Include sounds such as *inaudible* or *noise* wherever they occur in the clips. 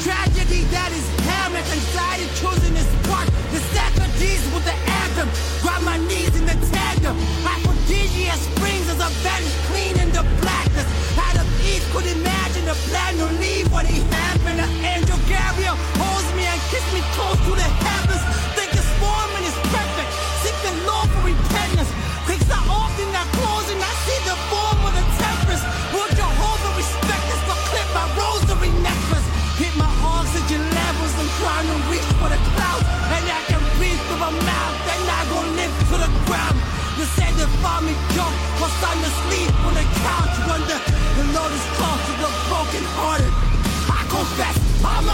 tragedy that is happening inside and choosing this spark. The stack of D's with the anthem. Grab my knees in the tandem. Aphrodisiac springs as I vanish clean in the blackness. Out of ease could imagine the plan to leave what he happened. An angel Gabriel holds me and kiss me close to the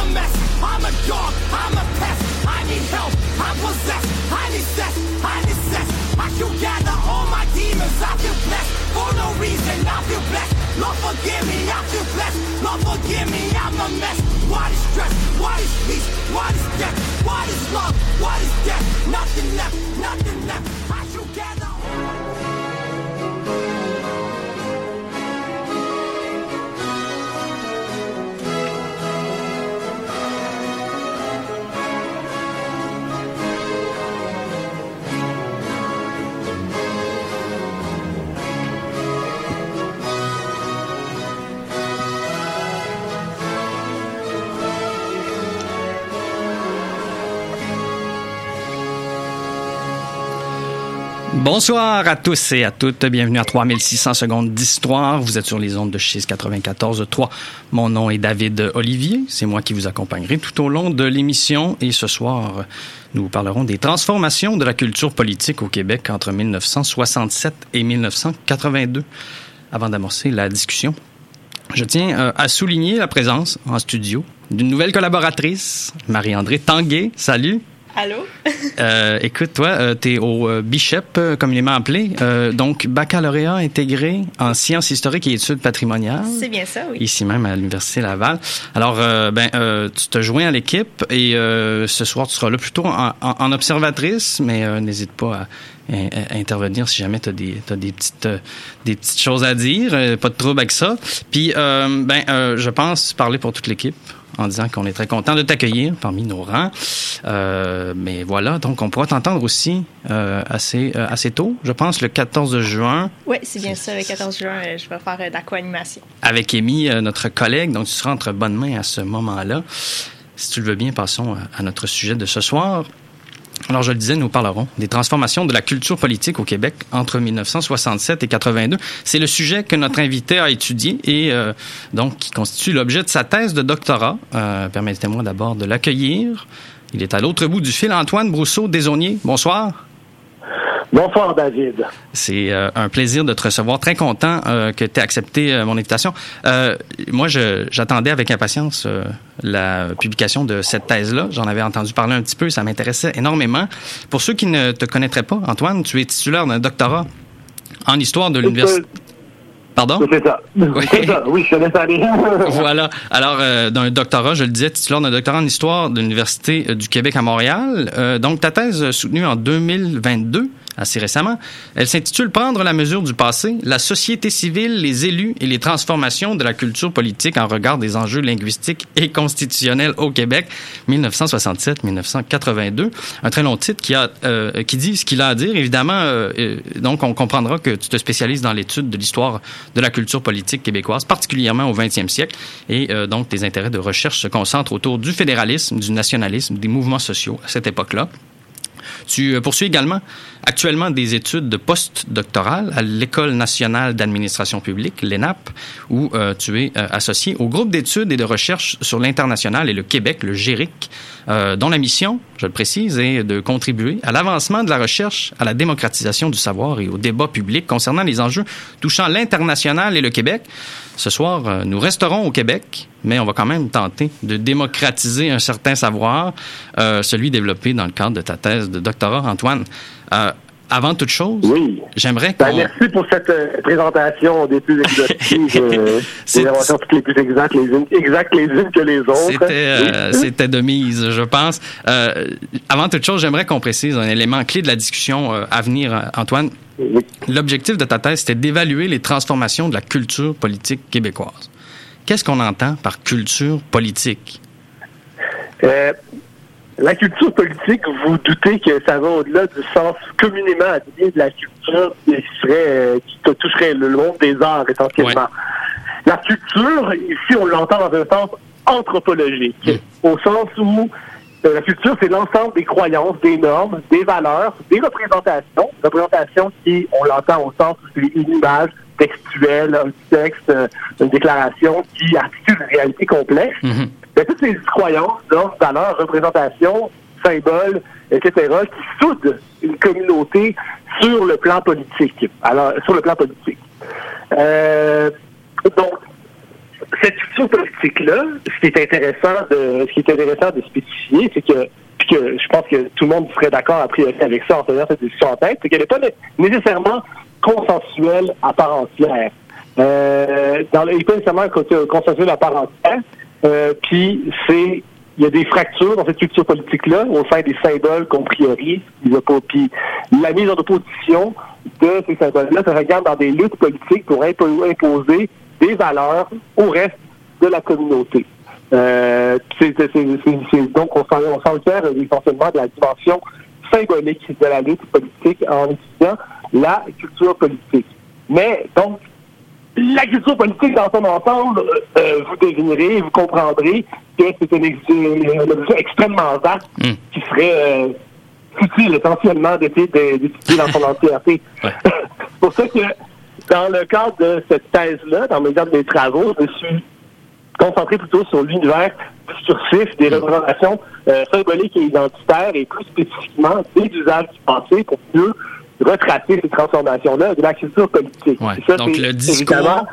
a mess. I'm a dog. I'm a pest. I need help. I'm possessed. I need sex. I need sex. I can gather all my demons. I feel blessed. For no reason, I feel blessed. Lord, forgive me. I feel blessed. Lord, forgive me. I'm a mess. What is stress? What is peace? What is death? What is love? What is death? Nothing left. Nothing left. Bonsoir à tous et à toutes. Bienvenue à 3600 secondes d'histoire. Vous êtes sur les ondes de 94 3. Mon nom est David Olivier. C'est moi qui vous accompagnerai tout au long de l'émission. Et ce soir, nous parlerons des transformations de la culture politique au Québec entre 1967 et 1982. Avant d'amorcer la discussion, je tiens euh, à souligner la présence en studio d'une nouvelle collaboratrice, Marie-André Tanguay. Salut! Allô? *laughs* euh, écoute, toi, euh, tu es au euh, Bishop, euh, communément appelé, euh, donc baccalauréat intégré en sciences historiques et études patrimoniales. C'est bien ça, oui. Ici même à l'Université Laval. Alors, euh, ben, euh, tu te joins à l'équipe et euh, ce soir, tu seras là plutôt en, en- en observatrice, mais euh, n'hésite pas à, à- à intervenir si jamais tu as, des, t'as des, petites, des petites choses à dire. Pas de trouble avec ça. Puis, euh, ben, euh, je pense parler pour toute l'équipe en disant qu'on est très content de t'accueillir parmi nos rangs. Euh, mais voilà, donc on pourra t'entendre aussi euh, assez, euh, assez tôt, je pense, le 14 juin, Oui, c'est bien ça. Le 14 juin, je vais faire co-animation. avec Amy, notre collègue. Donc, tu seras entre bonnes mains à ce moment-là. Si tu le veux bien, passons à- à notre sujet de ce soir. Alors, je le disais, nous parlerons des transformations de la culture politique au Québec entre 1967 et 82. C'est le sujet que notre invité a étudié et euh, donc qui constitue l'objet de sa thèse de doctorat. Euh, Permettez-moi d'abord de l'accueillir. Il est à l'autre bout du fil, Antoine Brousseau, Desaunier. Bonsoir. Bonsoir, David. C'est euh, un plaisir de te recevoir. Très content euh, que tu aies accepté euh, mon invitation. Moi, j'attendais avec impatience la publication de cette thèse-là. J'en avais entendu parler un petit peu, ça m'intéressait énormément. Pour ceux qui ne te connaîtraient pas, Antoine, tu es titulaire d'un doctorat en histoire de l'université. Pardon? C'est ça. C'est ça. Oui, je connais ça *laughs* voilà. Alors, euh, d'un doctorat, je le disais, titulaire d'un doctorat en histoire de l'Université du Québec à Montréal. Euh, donc, ta thèse soutenue en 2022, assez récemment, elle s'intitule Prendre la mesure du passé, la société civile, les élus et les transformations de la culture politique en regard des enjeux linguistiques et constitutionnels au Québec, 1967-1982. Un très long titre qui, a, euh, qui dit ce qu'il a à dire. Évidemment, euh, donc, on comprendra que tu te spécialises dans l'étude de l'histoire de la culture politique québécoise, particulièrement au 20e siècle. Et euh, donc, tes intérêts de recherche se concentrent autour du fédéralisme, du nationalisme, des mouvements sociaux à cette époque-là. Tu euh, poursuis également actuellement des études de post-doctorales à l'École nationale d'administration publique, l'ENAP, où euh, tu es euh, associé au groupe d'études et de recherche sur l'international et le Québec, le GERIC, dont la mission, je le précise, est de contribuer à l'avancement de la recherche, à la démocratisation du savoir et au débat public concernant les enjeux touchant l'international et le Québec. Ce soir, euh, nous resterons au Québec, mais on va quand même tenter de démocratiser un certain savoir, euh, celui développé dans le cadre de ta thèse de doctorat, Antoine. Euh, avant toute chose, Oui. j'aimerais Ben, qu'on... merci pour cette euh, présentation des plus exhaustives, euh, *laughs* des inventions toutes les plus exactes les unes, exactes les unes que les autres. C'était, euh, c'était de mise, je pense. Euh, avant toute chose, j'aimerais qu'on précise un élément clé de la discussion euh, à venir, euh, Antoine. Oui. L'objectif de ta thèse, c'était d'évaluer les transformations de la culture politique québécoise. Qu'est-ce qu'on entend par culture politique? La culture politique, vous doutez que ça va au-delà du sens communément admis de la culture qui serait, euh, qui toucherait le monde des arts essentiellement. La culture, ici, on l'entend dans un sens anthropologique, Mm. au sens où euh, la culture, c'est l'ensemble des croyances, des normes, des valeurs, des représentations, représentations qui, on l'entend au sens où c'est une image textuelle, un texte, euh, une déclaration qui articule une réalité complexe. Mhm. Ben, toutes ces croyances, normes, valeurs, représentations, symboles, etc., qui soudent une communauté sur le plan politique. Alors, sur le plan politique. Euh, donc, cette culture politique-là, ce qui est intéressant de, ce qui intéressant de spécifier, c'est que, que je pense que tout le monde serait d'accord a priori avec ça en faisant cette discussion en tête, c'est qu'elle n'est pas né- nécessairement consensuelle à part entière. Euh, dans le, il n'est pas nécessairement co- consensuelle à part entière. Euh, puis c'est il y a des fractures dans cette culture politique-là au sein des symboles qu'on priorise. Puis la mise en opposition de ces symboles-là se regarde dans des luttes politiques pour impo- imposer des valeurs au reste de la communauté. Euh, donc, on s'en, on s'en sert essentiellement de la dimension symbolique de la lutte politique en étudiant la culture politique. Mais, donc, la culture politique dans son ensemble, euh, vous devinerez, vous comprendrez que c'est un, objet extrêmement vaste Mm. qui serait euh, utile essentiellement d'étudier dans son entièreté. C'est *laughs* pour ça que dans le cadre de cette thèse-là, dans mes cadre des travaux, je me suis concentré plutôt sur l'univers discursif des représentations euh, symboliques et identitaires et plus spécifiquement des usages du passé pour mieux retracer ces transformations-là de la culture politique. Donc le discours,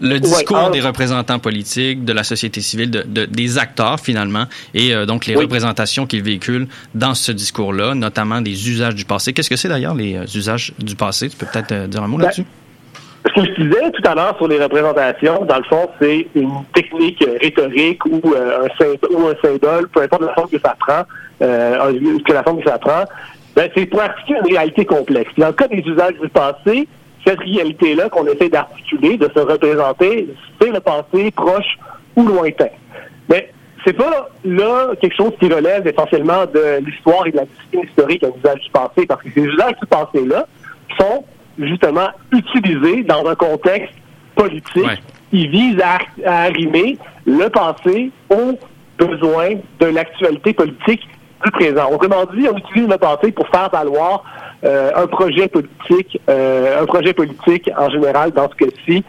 le discours des représentants politiques, de la société civile, de, des acteurs finalement, et euh, donc les représentations qu'ils véhiculent dans ce discours-là, notamment des usages du passé. Qu'est-ce que c'est d'ailleurs les euh, usages du passé? Tu peux peut-être euh, dire un mot ben, là-dessus? ce que je disais tout à l'heure sur les représentations, dans le fond, c'est une technique rhétorique ou, un symbole, un symbole, peu importe la forme que ça prend, que la forme que ça prend, ben, c'est pour articuler une réalité complexe. Dans le cas des usages du passé, cette réalité-là qu'on essaie d'articuler, de se représenter, c'est le passé proche ou lointain. Mais c'est pas là quelque chose qui relève essentiellement de l'histoire et de la discipline historique un usage du passé, parce que ces usages du passé-là sont justement utilisés dans un contexte politique qui vise à, à arrimer le passé aux besoins de l'actualité politique du présent. Autrement dit, on utilise le passé pour faire valoir euh, un projet politique, euh, un projet politique en général dans ce cas-ci,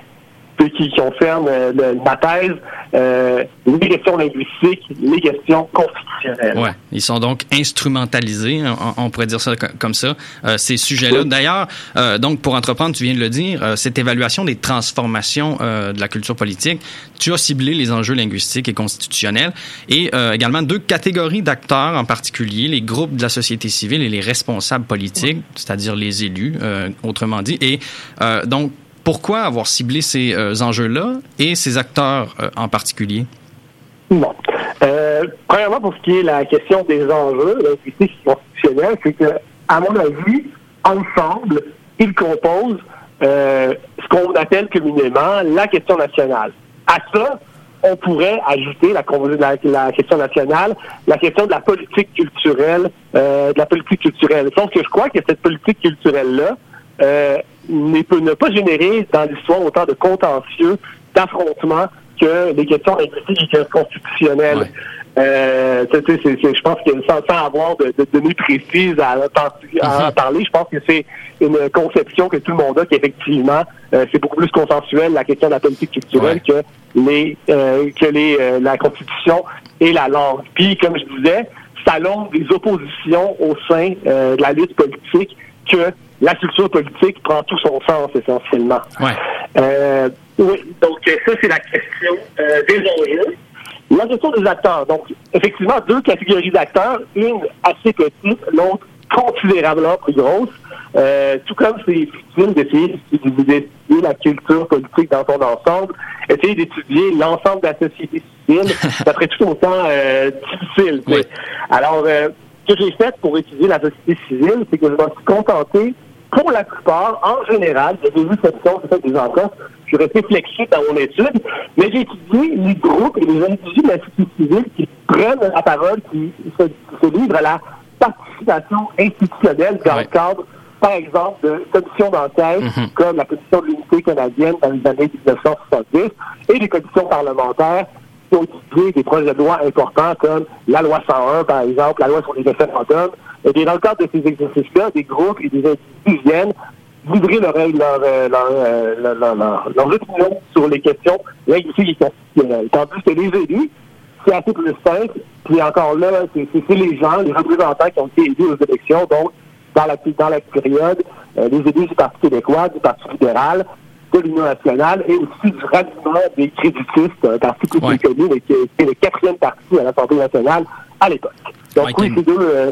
qui concerne euh, ma thèse, euh, les questions linguistiques, les questions constitutionnelles. Ouais, ils sont donc instrumentalisés, on, pourrait dire ça comme ça, euh, ces sujets-là. D'ailleurs, euh, donc pour entreprendre, tu viens de le dire, euh, cette évaluation des transformations de la culture politique, tu as ciblé les enjeux linguistiques et constitutionnels et également deux catégories d'acteurs en particulier, les groupes de la société civile et les responsables politiques, c'est-à-dire les élus, autrement dit. Et donc pourquoi avoir ciblé ces euh, enjeux-là et ces acteurs euh, en particulier? Euh, premièrement, pour ce qui est la question des enjeux c'est que, à mon avis, ensemble, ils composent ce qu'on appelle communément la question nationale. À ça, on pourrait ajouter la, question nationale, la question de la politique culturelle, de la politique culturelle. Que je crois que cette politique culturelle-là, ne pas générer dans l'histoire autant de contentieux, d'affrontements que les questions linguistiques et constitutionnelles. Euh, je pense que sans, avoir de, données précises à, à, mhm. parler, je pense que c'est une conception que tout le monde a qu'effectivement euh, c'est beaucoup plus consensuel la question de la politique culturelle que les euh, que les euh, la constitution et la langue. Puis comme je disais, ça longe des oppositions au sein de la lutte politique que la culture politique prend tout son sens essentiellement. Ouais. Euh, oui, donc ça c'est la question euh, des enjeux. La question des acteurs. Donc, effectivement, deux catégories d'acteurs, une assez petite, l'autre considérablement plus grosse. Euh, tout comme c'est difficile d'essayer d'étudier la culture politique dans son ensemble, essayer d'étudier l'ensemble de la société civile, *laughs* ça serait tout autant euh, difficile. Alors, euh, ce que j'ai fait pour étudier la société civile, c'est que je me suis contenté pour la plupart, en général, j'ai des exceptions, fait des enquêtes, je resté flexible dans mon étude, mais j'ai étudié les groupes et les individus de la société civile qui prennent la parole, qui se, livrent à la participation institutionnelle dans le cadre, par exemple, de commissions d'enquête, mm-hmm. comme la commission de l'unité canadienne dans les années 1970, et des commissions parlementaires des projets de loi importants comme la loi 101, par exemple, la loi sur les référendums, et bien, dans le cadre de ces exercices-là, des groupes et des individus viennent livrer leur, leur, euh, leur, leur, leur, opinion sur les questions linguistiques et constitutionnelles. Tandis que les élus, c'est assez plus simple. Puis encore là, c'est les gens, les représentants qui ont été élus aux élections. Donc, dans la, dans la période, euh, les élus du Parti québécois, du Parti libéral, de l'Union nationale et aussi du ralliement des créditistes, un parti plus connu, mais qui est le quatrième parti à l'Assemblée nationale à l'époque. Donc, oui, ces deux euh,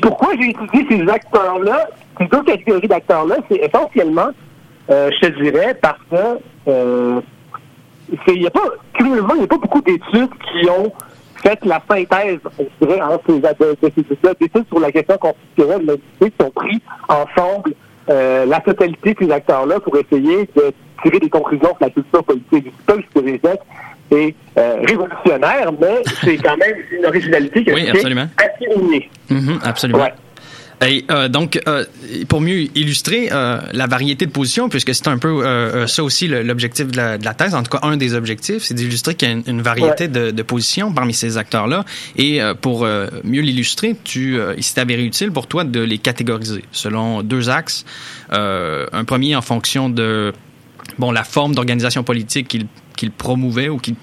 Pourquoi j'ai étudié ces acteurs-là, ces deux catégories d'acteurs-là, c'est essentiellement, euh, je te dirais, parce que euh, il n'y a pas, curieusement, il n'y a pas beaucoup d'études qui ont fait la synthèse, je dirais, entre ces, d'études sur la question constitutionnelle, qui ont pris ensemble euh, la totalité de ces acteurs-là pour essayer de tirer des conclusions sur la culture politique. du peuple que je c'est euh, révolutionnaire, mais c'est quand même une originalité qui oui, absolument. assez mm absolument. Et, euh, donc, euh, pour mieux illustrer euh, la variété de positions, puisque c'est un peu euh, ça aussi l'objectif de la, de la, thèse, en tout cas un des objectifs, c'est d'illustrer qu'il y a une, une variété ouais. de, de, positions parmi ces acteurs-là. Et pour mieux l'illustrer, tu, il s'est avéré utile pour toi de les catégoriser selon deux axes. un premier en fonction de bon la forme d'organisation politique qu'il qu'il promouvait ou qu'il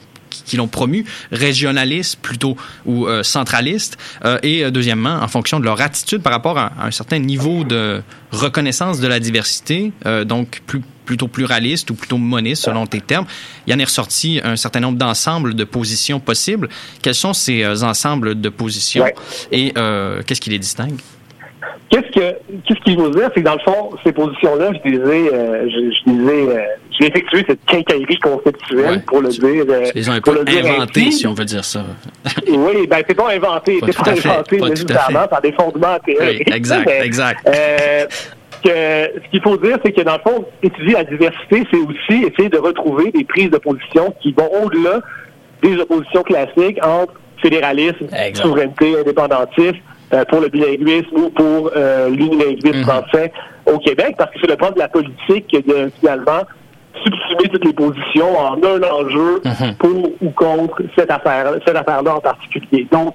qui l'ont promu, régionalistes plutôt ou euh, centralistes, euh, et euh, deuxièmement, en fonction de leur attitude par rapport à, à un certain niveau de reconnaissance de la diversité, euh, donc plus plutôt pluraliste ou plutôt moniste selon tes termes. Il y en est ressorti un certain nombre d'ensembles de positions possibles. Quels sont ces euh, ensembles de positions? Ouais. et euh, qu'est-ce qui les distingue? Qu'est-ce que qu'est-ce qu'il veut dire, c'est que dans le fond, ces positions-là, je disais, euh, je, je disais, euh, j'ai effectué cette quincaillerie conceptuelle ouais. pour le dire. Euh, les ont un peu inventé, si on veut dire ça. *laughs* Oui, ben c'est pas inventé, c'est pas, inventé nécessairement, par des fondements théoriques. Oui, exact, mais, exact. Euh, que, ce qu'il faut dire, c'est que dans le fond, étudier la diversité, c'est aussi essayer de retrouver des prises de position qui vont au-delà des oppositions classiques entre fédéralisme, exact. souveraineté, indépendantisme, euh, pour le bilinguisme ou pour euh, l'unilinguisme mm -hmm. français au Québec, parce que c'est le propre de la politique de finalement subsumer toutes les positions en un enjeu mm -hmm. pour ou contre cette affaire, cette affaire-là en particulier. Donc,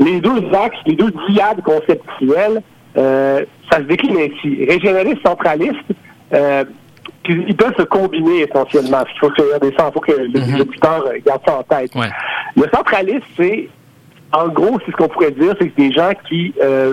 les deux axes, les deux diades conceptuels, euh, ça se décline ainsi. Régionaliste, centraliste, euh, ils peuvent se combiner essentiellement. Il faut que, il faut que mm -hmm. les auditeurs gardent ça en tête. Ouais. Le centraliste, c'est en gros, c'est ce qu'on pourrait dire, c'est que des gens qui, euh,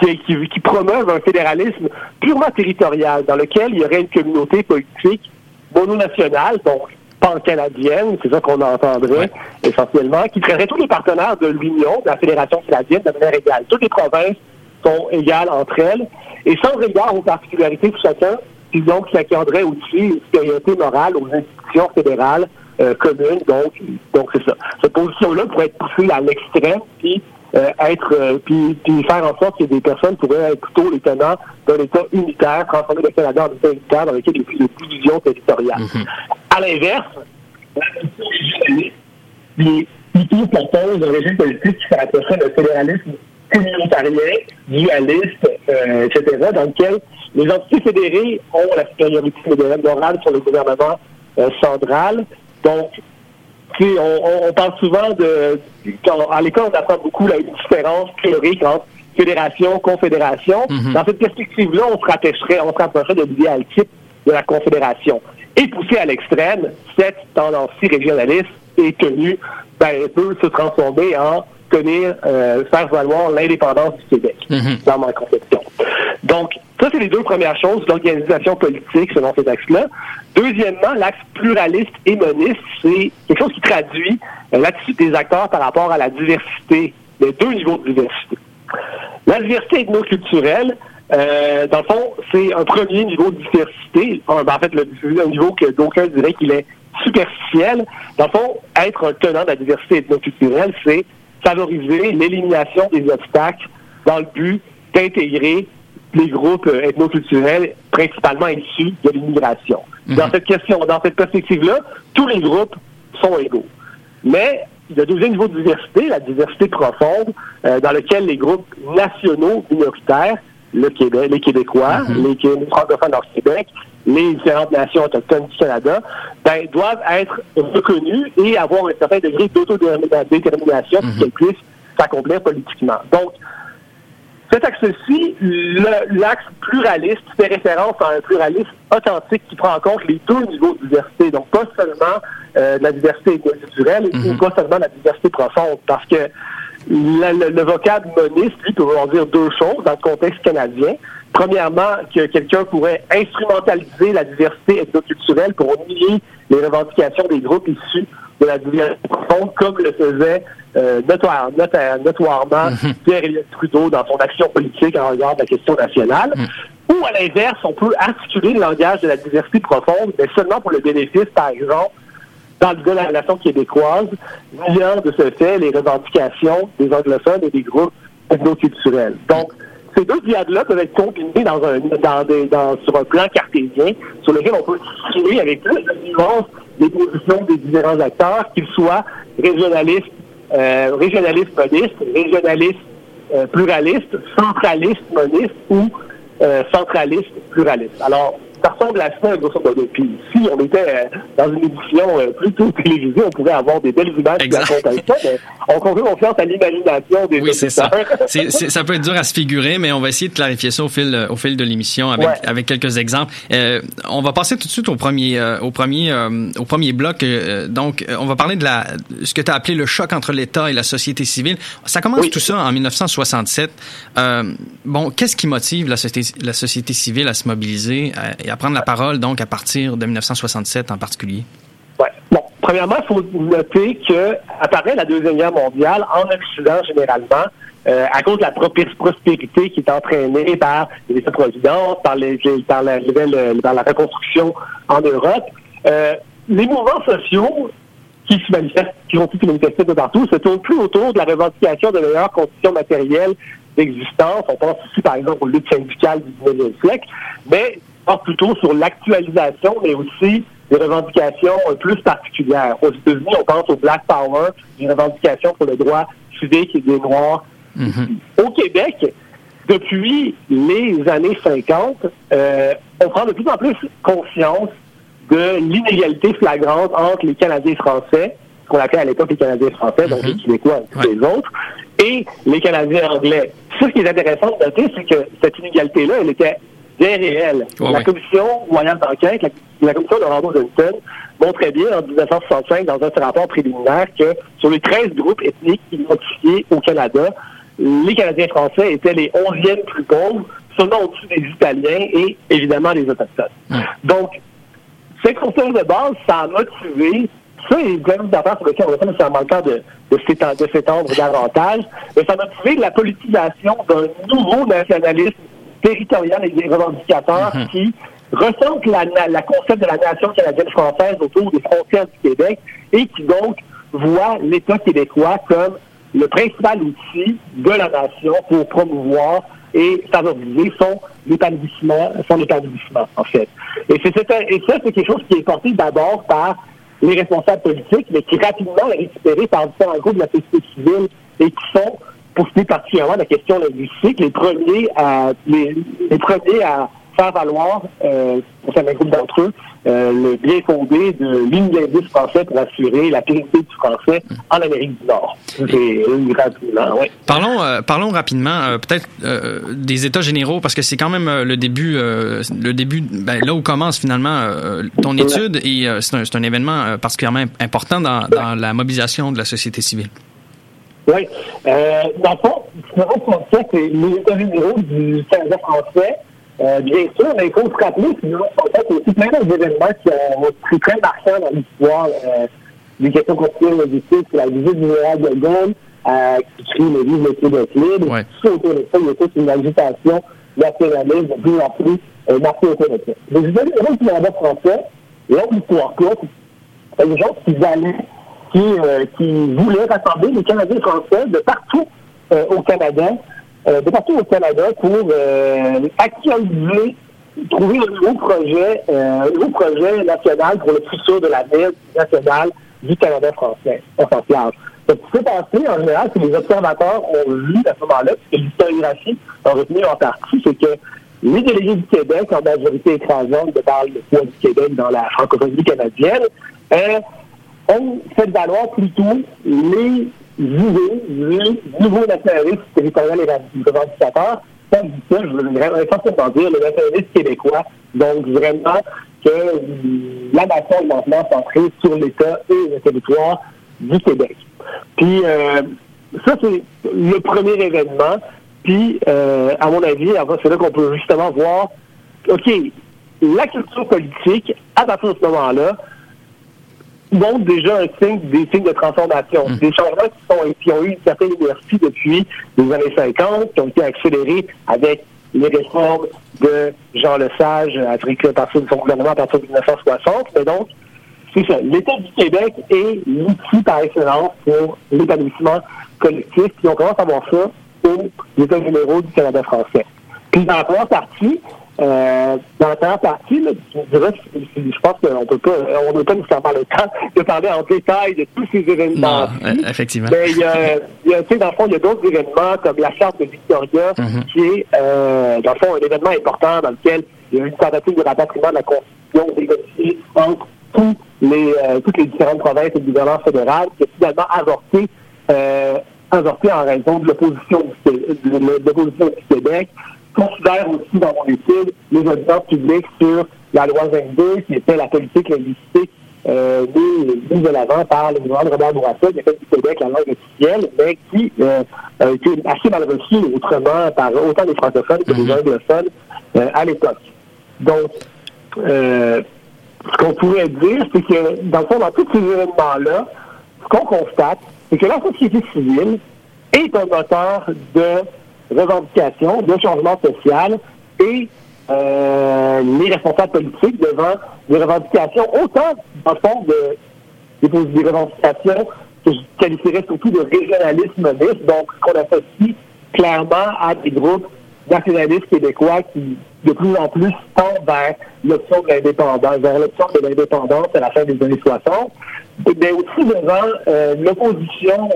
qui, qui, qui, promeuvent un fédéralisme purement territorial, dans lequel il y aurait une communauté politique mononationale, donc pan-canadienne, c'est ça qu'on entendrait ouais. essentiellement, qui traiterait tous les partenaires de l'Union, de la Fédération canadienne, de manière égale. Toutes les provinces sont égales entre elles, et sans regard aux particularités de chacun, puis donc ça tiendrait aussi une supériorité morale aux institutions fédérales euh, commune. Donc, donc c'est ça. Cette position-là pourrait être poussée à l'extrême, puis euh, être, euh, puis, puis faire en sorte que des personnes pourraient être plutôt les tenants d'un État unitaire, transformer le Canada en État unitaire dans lequel il y a plus de division territoriale. Mm -hmm. À l'inverse, les plutôt propose un régime politique qui s'approcherait d'un fédéralisme communautarien, dualiste, euh, etc., dans lequel les entités fédérées ont la supériorité morale sur le gouvernement central, donc, on, on, parle souvent de... Quand, à l'école, on apprend beaucoup la différence théorique entre fédération, confédération. Mm -hmm. Dans cette perspective-là, on se rapprocherait, on se rapprocherait de l'idéal type de la confédération. Et poussé à l'extrême, cette tendance-ci régionaliste est tenue, ben, elle peut se transformer en tenir, euh, faire valoir l'indépendance du Québec, mm -hmm. dans ma conception. Donc, ça, c'est les deux premières choses, l'organisation politique selon cet axe-là. Deuxièmement, l'axe pluraliste et moniste, c'est quelque chose qui traduit l'attitude des acteurs par rapport à la diversité, les deux niveaux de diversité. La diversité ethnoculturelle, euh, dans le fond, c'est un premier niveau de diversité, un, en fait, le, un niveau que d'aucuns diraient qu'il est superficiel. Dans le fond, être un tenant de la diversité ethnoculturelle, c'est favoriser l'élimination des obstacles dans le but d'intégrer les groupes ethnoculturels principalement issus de l'immigration. Mm -hmm. Dans cette question, dans cette perspective-là, tous les groupes sont égaux. Mais le deuxième niveau de diversité, la diversité profonde, euh, dans lequel les groupes nationaux minoritaires, le Québec, les Québécois, mm -hmm. les francophones du Québec, les différentes nations autochtones du Canada, ben, doivent être reconnus et avoir un certain degré d'autodétermination mm -hmm. pour qu'ils puissent s'accomplir politiquement. Donc, cet axe-ci, l'axe pluraliste fait référence à un pluralisme authentique qui prend en compte les deux niveaux de diversité. Donc, pas seulement euh, la diversité culturelle, mm -hmm. ou pas seulement la diversité profonde. Parce que la, le, le, vocable moniste, lui, peut vouloir dire deux choses dans le contexte canadien. Premièrement, que quelqu'un pourrait instrumentaliser la diversité ethnoculturelle pour nier les revendications des groupes issus de la diversité profonde, comme le faisait euh, notoire, notoire, notoirement mm -hmm. Pierre-Éliott Trudeau dans son action politique en regard de la question nationale. Mm -hmm. Ou à l'inverse, on peut articuler le langage de la diversité profonde, mais seulement pour le bénéfice, par exemple, dans le cas de la relation québécoise, niant de ce fait les revendications des anglophones et des groupes ethnoculturels. Donc, ces deux diades-là peuvent être combinés dans un, dans des, dans, sur un plan cartésien, sur lequel on peut discuter avec plus de nuances les positions des différents acteurs, qu'ils soient régionalistes, euh, régionalistes modistes, régionalistes euh, pluraliste, centraliste, moniste ou euh, centraliste, pluraliste. Alors, ça ressemble à ça, grosso modo. Puis si on était euh, dans une édition euh, plutôt télévisée, on pourrait avoir des belles images qui racontent ça, mais on fait confiance à l'imagination des Oui, c'est ça. *laughs* Ça peut être dur à se figurer, mais on va essayer de clarifier ça au fil, euh, au fil de l'émission avec, Ouais. avec quelques exemples. Euh, on va passer tout de suite au premier, euh, au premier, euh, au premier bloc. Donc, on va parler de la, ce que tu as appelé le choc entre l'État et la société civile. Ça commence Oui. tout ça en 1967. Euh, bon, qu'est-ce qui motive la société, la société civile à se mobiliser et à prendre la parole, donc, à partir de 1967 en particulier? Ouais. Bon, premièrement, il faut noter que apparaît la Deuxième Guerre mondiale en Occident généralement, euh, à cause de la prospérité qui est entraînée par les États-providence, par, les, par, la, euh, par reconstruction en Europe. Euh, les mouvements sociaux qui se manifestent, qui ont se manifester de partout, se tournent plus autour de la revendication de meilleures conditions matérielles d'existence. On pense ici, par exemple, aux luttes syndicales du 19e siècle, mais pense plutôt sur l'actualisation, mais aussi des revendications euh, plus particulières. Aux États-Unis, on pense au Black Power, des revendications pour le droit civique et des Noirs. Au Québec, depuis les années 50, euh, on prend de plus en plus conscience de l'inégalité flagrante entre les Canadiens français, ce qu'on appelait à l'époque les Canadiens français, donc les Québécois et tous les autres, et les Canadiens anglais. Ce qui est intéressant de noter, c'est que cette inégalité-là, elle était bien. Ouais, la commission moyenne d'enquête, la, la commission de Randall Johnson, montrait bien en 1965 dans un rapport préliminaire que sur les 13 groupes ethniques identifiés au Canada, les Canadiens français étaient les 11e plus pauvres, seulement au-dessus des Italiens et évidemment des Autochtones. Donc, cette conscience de base, ça a motivé, ça est plein d'affaires sur lesquelles on n'a pas nécessairement le temps de, de s'étendre, davantage, mais ça a motivé la politisation d'un nouveau nationalisme territorial et des revendicateurs qui ressentent la, la, la concept de la nation canadienne-française autour des frontières du Québec et qui donc voient l'État québécois comme le principal outil de la nation pour promouvoir et favoriser son établissement, son établissement, en fait. Et, c'est, c'est- et ça, c'est quelque chose qui est porté d'abord par les responsables politiques, mais qui rapidement est récupéré par différents groupes de la société civile et qui sont, pour ce qui est particulièrement de la question linguistique, les premiers à, les, les premiers à faire valoir, euh, pour certains groupes d'entre eux, euh, le bien fondé de l'unilinguisme français pour assurer la pérennité du français en Amérique du Nord. Euh, rapidement. Parlons, euh, parlons rapidement, euh, peut-être des États généraux, parce que c'est quand même le début, le début, ben, là où commence finalement ton étude, et c'est un, événement particulièrement important dans, dans la mobilisation de la société civile. Oui. Euh, dans le fond, ce c'est les généraux du Canada français. Euh, bien sûr, mais il faut se rappeler que nous, en fait, il y a aussi plein d'autres événements qui ont été très marquants dans l'histoire euh, des questions constitutionnelles logistiques, la visite du général de Gaulle, euh, qui écrit le livre Le Québec libre. Ouais. Tout autour de ça, il y a toute une agitation nationaliste de plus en plus euh, marquée autour de ça. Les généraux du Canada français, l'autre histoire courte, c'est des gens qui allaient, qui, euh, qui voulaient rassembler les Canadiens français de partout euh, au Canada, euh, de partout au Canada pour euh, actualiser, trouver un nouveau projet, euh, un nouveau projet national pour le futur de l'avenir national du Canada français, large. Ce qui s'est passé, en général, que les observateurs ont vu à ce moment-là, puisque l'historiographie a retenu en partie, c'est que les délégués du Québec, en majorité écrasante de par le poids du Québec dans la francophonie canadienne, ont fait valoir plutôt les idées les nouveaux nationalistes territoriaux et je dis ça, je vraiment essentiellement dire le nationalisme québécois. Donc, vraiment que la nation est maintenant centrée sur l'État et le territoire du Québec. Puis, euh, ça, c'est le premier événement. Puis, euh, à mon avis, c'est là qu'on peut justement voir, OK, la culture politique, à partir de ce moment-là, montre déjà un signe, des signes de transformation. Des changements qui, sont, qui ont eu une certaine inertie depuis les années 50, qui ont été accélérés avec les réformes de Jean Lesage à partir de son gouvernement à partir de 1960. Mais donc, c'est ça. L'État du Québec est l'outil par excellence pour l'établissement collectif. Puis on commence à voir ça aux États généraux du Canada français. Puis dans la première partie, euh, dans la première partie, là, je, dirais, je pense qu'on peut pas, on n'a pas nécessairement le temps de parler en détail de tous ces événements. Non, euh, effectivement. Mais il y a, il y a, dans le fond, il y a d'autres événements comme la charte de Victoria, Mhm. qui est, euh, dans le fond, un événement important dans lequel il y a une tentative de rapatriement de la Constitution négociée entre tous les, euh, toutes les différentes provinces et le gouvernement fédéral, qui a finalement avorté, euh, avorté en raison de l'opposition du, Qué- de l'opposition du Québec. Considère aussi dans mon étude les audiences publiques sur la loi 22, qui était la politique linguistique euh, mise, de l'avant par le gouvernement de Robert Bourassa, qui a fait du Québec la langue officielle, mais qui euh, a été assez mal reçue autrement par autant les francophones que les anglophones euh, à l'époque. Donc, euh, ce qu'on pourrait dire, c'est que, dans le fond, dans tous ces événements-là, ce qu'on constate, c'est que la société civile est un moteur de revendication, de changement social et euh, les responsables politiques devant des revendications, autant, dans le fond, de, des revendications que je qualifierais surtout de régionalisme mixte, donc qu'on associe clairement à des groupes nationalistes québécois qui, de plus en plus, tendent vers l'option de l'indépendance, vers l'option de l'indépendance à la fin des années 60, mais aussi devant euh, l'opposition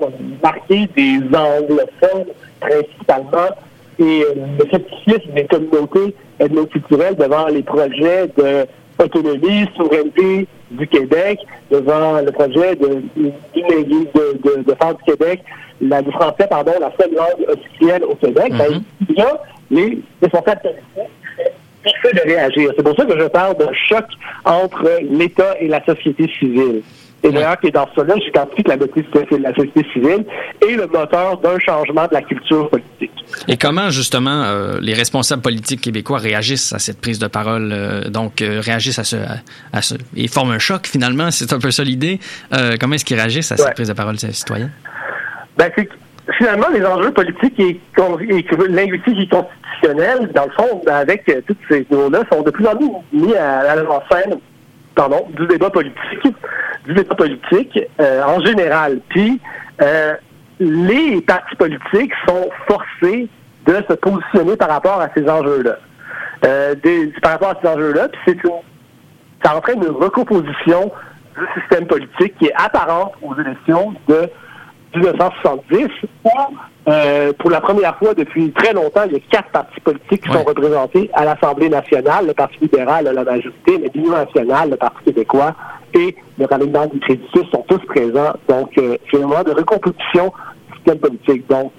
marquée des anglophones principalement et euh, le scepticisme des communautés ethnoculturelles devant les projets de autonomie, souveraineté du Québec, devant le projet de, de, de, de, de faire du Québec la, le français, pardon, la seule langue officielle au Québec, ben, il y a les responsables politiques de réagir. C'est pour ça que je parle d'un choc entre l'État et la société civile. Et d'ailleurs, que dans ce là j'identifie que la de la société civile est le moteur d'un changement de la culture politique. Et comment, justement, euh, les responsables politiques québécois réagissent à cette prise de parole, euh, donc euh, réagissent à ce, à, à ce... et forment un choc, finalement, *laughs* c'est un peu ça l'idée. Comment est-ce qu'ils réagissent à cette Ouais. prise de parole citoyenne? Ben, c'est que, finalement, les enjeux politiques et, et que- linguistiques et constitutionnels, dans le fond, avec tous ces niveaux-là, sont de plus en plus mis à, à l'avant-scène pardon, du débat politique, du débat politique euh, en général. Puis, euh, les partis politiques sont forcés de se positionner par rapport à ces enjeux-là. Euh, par rapport à ces enjeux-là, puis c'est une ça entraîne une recomposition du système politique qui est apparente aux élections de 1970, où, euh, pour la première fois depuis très longtemps, il y a quatre partis politiques qui Ouais. sont représentés à l'Assemblée nationale, le Parti libéral a la majorité, mais l'Union nationale, le Parti québécois et le Ralliement du Crédit sont tous présents. Donc, euh, c'est un moment de recomposition du système politique. Donc,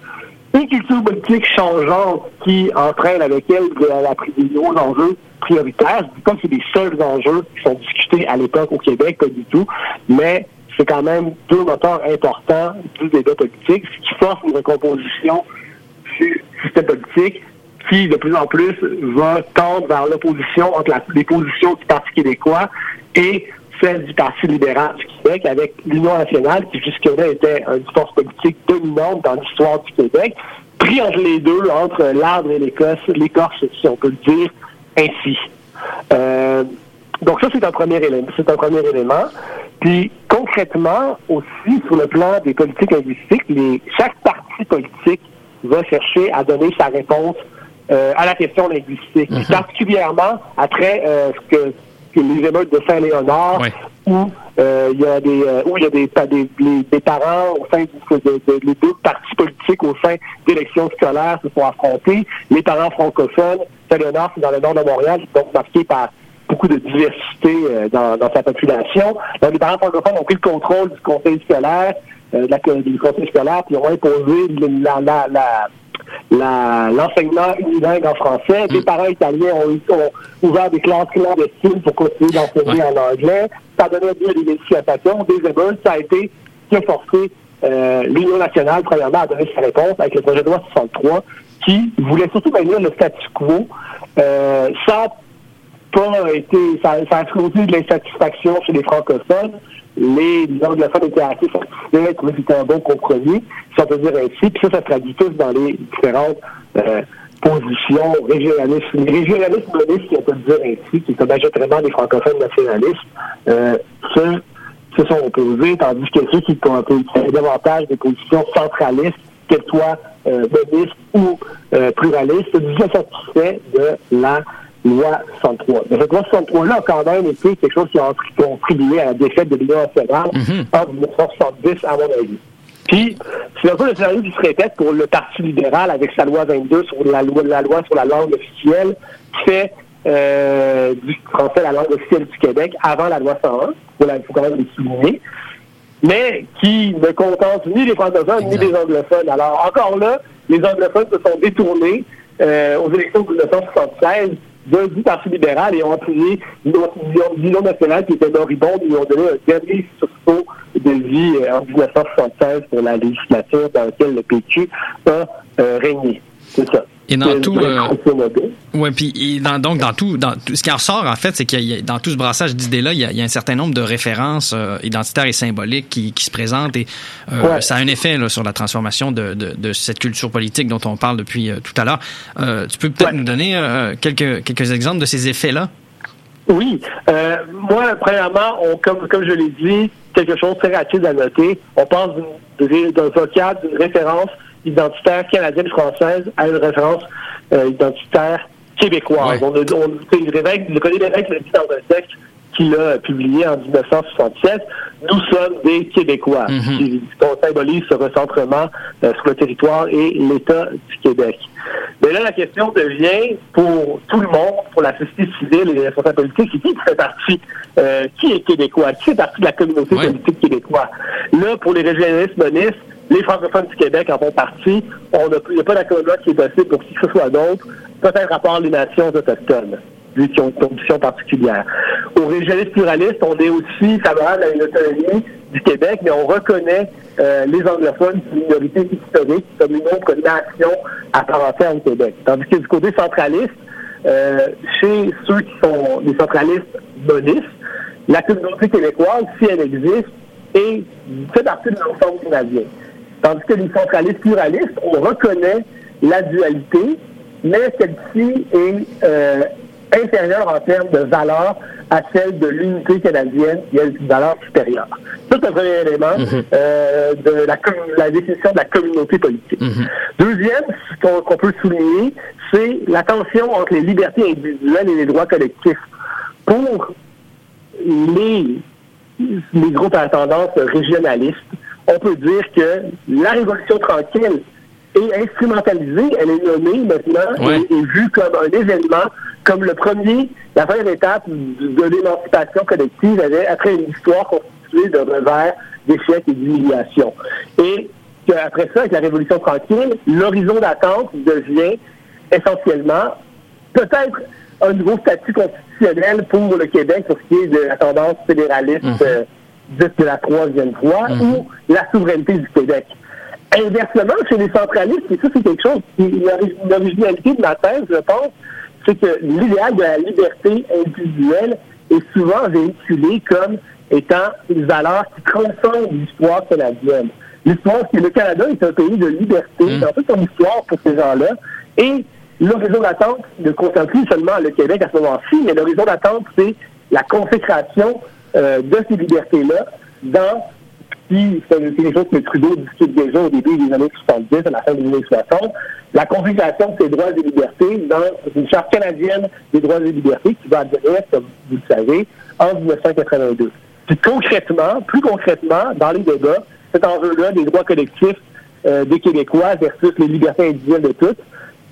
une culture politique changeante qui entraîne avec elle de la, des nouveaux enjeux prioritaires. Je dis pas que c'est les seuls enjeux qui sont discutés à l'époque au Québec, pas du tout, mais c'est quand même deux moteurs importants du débat politique, ce qui force une recomposition du système politique qui, de plus en plus, va tendre vers l'opposition entre les positions du Parti québécois et celle du Parti libéral du Québec, avec l'Union nationale, qui jusque-là était une force politique dominante dans l'histoire du Québec, pris entre les deux, entre l'arbre et l'écorce, l'écorce, si on peut le dire ainsi. Euh, donc ça, c'est un premier élément. C'est un premier élément. Puis concrètement, aussi sur le plan des politiques linguistiques, les, chaque parti politique va chercher à donner sa réponse euh, à la question linguistique, particulièrement après euh, ce que, que les émeutes de Saint-Léonard, où euh, il y a des euh, où il y a des, des, les- des parents au sein du- de, de- les deux partis politiques au sein d'élections scolaires se sont affrontés. Les parents francophones, Saint-Léonard, c'est dans le nord de Montréal, donc marqué par beaucoup de diversité euh, dans, dans sa population. Donc, les parents francophones ont pris le contrôle du conseil scolaire, euh, de la, du conseil scolaire, puis ont imposé le- la, la, la, la- l'enseignement unilingue en français. Des parents italiens ont, ont ouvert des classes clandestines pour continuer d'enseigner en anglais. Ça donné lieu à des manifestations, des émeutes. Ça a été qui a forcé euh, l'Union nationale, premièrement, à donner sa réponse avec le projet de loi 63, qui voulait surtout maintenir le statu quo euh, sans pas été, ça, a causé de l'insatisfaction chez les francophones. Les, les anglophones étaient assez satisfaits, trouvaient que c'était un bon compromis, si on peut dire ainsi. Puis ça, ça traduit tous dans les différentes euh, positions régionalistes. Régionalistes monistes, si on peut dire ainsi, qui sont majoritairement des francophones nationalistes, euh, se, sont opposés, tandis que ceux qui ont un peu davantage des positions centralistes, qu'elles soient euh, ou euh, pluralistes, disaient satisfaits de la loi 63. Mais cette loi 63-là a quand même été quelque chose qui a contribué à la défaite de l'Union nationale Mhm. en 1970, à mon avis. Puis, c'est un peu le scénario qui se répète pour le Parti libéral avec sa loi 22 sur la loi, la loi sur la langue officielle, qui fait euh, du français la langue officielle du Québec avant la loi 101. Il faut quand même le souligner. Mais qui ne contente ni les francophones ni les anglophones. Alors, encore là, les anglophones se sont détournés euh, aux élections de 1976 du Parti libéral et ont appuyé l'Union nationale qui était moribonde et ont donné un dernier sursaut de vie euh, en 1976 pour la législature dans laquelle le PQ a euh, régné. C'est ça. Et dans tout, euh, ouais, puis dans, donc dans tout, dans ce qui en ressort en fait, c'est qu'il y a dans tout ce brassage d'idées-là, il, y a un certain nombre de références euh, identitaires et symboliques qui, qui se présentent et euh, ça a un effet là, sur la transformation de, de, de, cette culture politique dont on parle depuis euh, tout à l'heure. tu peux peut-être nous donner quelques quelques exemples de ces effets-là? Oui, moi premièrement, on, comme comme je l'ai dit, quelque chose de très rapide à noter. On parle d'un vocable, d'une référence identitaire canadienne-française à une référence euh, identitaire québécoise. On, a, on, le René Lévesque l'a dit dans un texte qu'il a publié en 1967, nous sommes des Québécois, mm qui symbolise ce recentrement euh, sur le territoire et l'État du Québec. Mais là, la question devient pour tout le monde, pour la société civile et les responsables politiques, qui fait partie, euh, qui est québécois, qui fait partie de la communauté politique québécoise. Là, pour les régionalistes monistes, les francophones du Québec en font partie. On il n'y a pas d'accord qui est possible pour qui que ce soit d'autre, peut-être à part les nations autochtones, vu qu'ils ont une condition particulière. Aux régionalistes pluralistes, on est aussi favorable à une autonomie du Québec, mais on reconnaît euh, les anglophones une minorité historique comme une autre nation à part entière au Québec. Tandis que du côté centraliste, euh, chez ceux qui sont des centralistes monistes, la communauté québécoise, si elle existe, est fait partie de l'ensemble canadien. Tandis que les centralistes pluralistes, on reconnaît la dualité, mais celle-ci est euh, inférieure en termes de valeur à celle de l'unité canadienne, qui a une valeur supérieure. C'est un premier élément mhm. euh, de la, la, définition de la communauté politique. Mhm. Deuxième, ce qu'on peut souligner, c'est la tension entre les libertés individuelles et les droits collectifs. Pour les, les groupes à tendance régionaliste, on peut dire que la révolution tranquille est instrumentalisée, elle est nommée maintenant et, vue comme un événement, comme le premier, la première étape de, l'émancipation collective après une histoire constituée de revers, d'échecs et d'humiliation. Et après ça, avec la révolution tranquille, l'horizon d'attente devient essentiellement peut-être un nouveau statut constitutionnel pour le Québec pour ce qui est de la tendance fédéraliste. Mhm. De la troisième voie, mhm. ou la souveraineté du Québec. Inversement, chez les centralistes, et ça c'est quelque chose qui une originalité de ma thèse, je pense, c'est que l'idéal de la liberté individuelle est souvent véhiculé comme étant une valeur qui transcende l'histoire canadienne. L'histoire, que le Canada est un pays de liberté mmh. dans toute son histoire pour ces gens-là, et l'horizon d'attente ne concerne plus seulement le Québec à ce moment-ci, mais l'horizon d'attente, c'est la consécration euh, de ces libertés-là dans qui, c'est quelque chose que Trudeau discute déjà au début des années 70, à la fin des années 60, la configuration de ces droits et libertés dans une charte canadienne des droits et libertés qui va advenir, comme vous le savez, en 1982. Puis concrètement, plus concrètement, dans les débats, cet enjeu-là des droits collectifs euh, des Québécois versus les libertés individuelles de tous,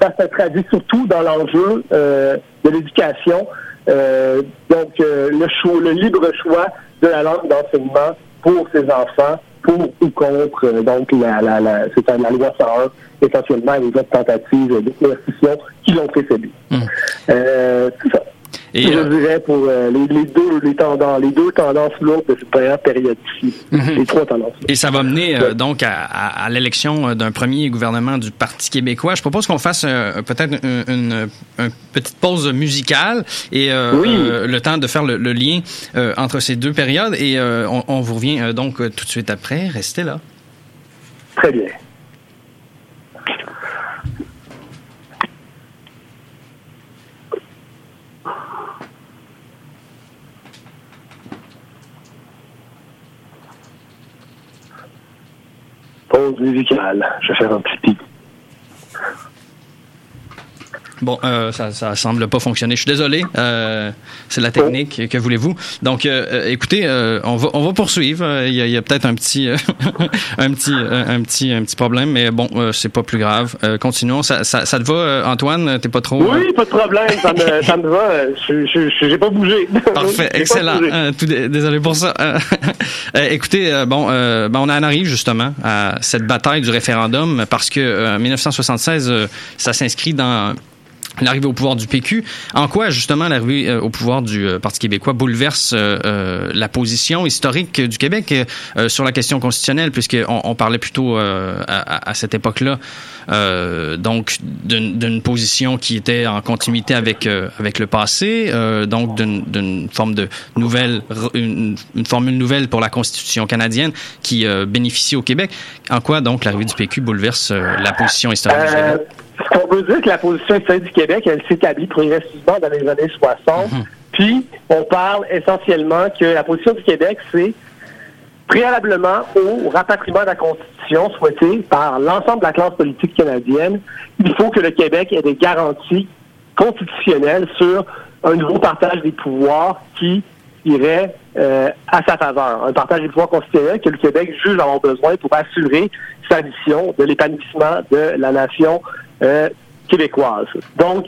ça se traduit surtout dans l'enjeu euh, de l'éducation euh, donc, euh, le, choix, le libre choix de la langue d'enseignement pour ses enfants, pour ou contre, euh, donc, la, la, la, c'est la loi 101, essentiellement, les autres tentatives d'éclaircissement qui l'ont précédé. Mmh. c'est ça. Et, je euh, dirais pour euh, les, deux les tendances, les deux tendances lourdes de cette première période ci mhm. les trois tendances. Et ça va mener euh, donc à, à, l'élection d'un premier gouvernement du Parti québécois. Je propose qu'on fasse peut-être une, petite pause musicale et le temps de faire le, lien entre ces deux périodes. Et on, on, vous revient donc tout de suite après. Restez là. Très bien. pause musicale. Je vais faire un petit pic. Bon, euh, ça, ça semble pas fonctionner. Je suis désolé. Euh, c'est la technique. Que voulez-vous Donc, euh, euh écoutez, euh, on va on va poursuivre. Il y a, a peut-être un petit *laughs* un petit un petit un petit problème, mais bon, c'est pas plus grave. continuons. Ça, ça, ça, te va, Antoine? T'es pas trop Oui, pas de problème. Ça me ça me va. Je j'ai pas bougé. *laughs* Parfait, excellent. Tout, désolé pour ça. *laughs* écoutez, bon, ben, on en arrive justement à cette bataille du référendum parce que 1976, ça s'inscrit dans l'arrivée au pouvoir du PQ. En quoi, justement, l'arrivée euh, au pouvoir du euh, Parti québécois bouleverse euh, la position historique du Québec sur la question constitutionnelle, puisqu'on on parlait plutôt à, cette époque-là, donc d'une position qui était en continuité avec avec le passé, donc d'une forme de nouvelle, une, une, formule nouvelle pour la Constitution canadienne qui bénéficie au Québec. En quoi, donc, l'arrivée du PQ bouleverse la position historique du Québec? On peut dire que la position historique du Québec, elle s'établit progressivement dans les années 60. Mhm. Puis, on parle essentiellement que la position du Québec, c'est préalablement au rapatriement de la Constitution souhaité par l'ensemble de la classe politique canadienne, il faut que le Québec ait des garanties constitutionnelles sur un nouveau partage des pouvoirs qui irait euh, à sa faveur. Un partage des pouvoirs constitutionnels que le Québec juge avoir besoin pour assurer sa mission de l'épanouissement de la nation euh, québécoise. Donc,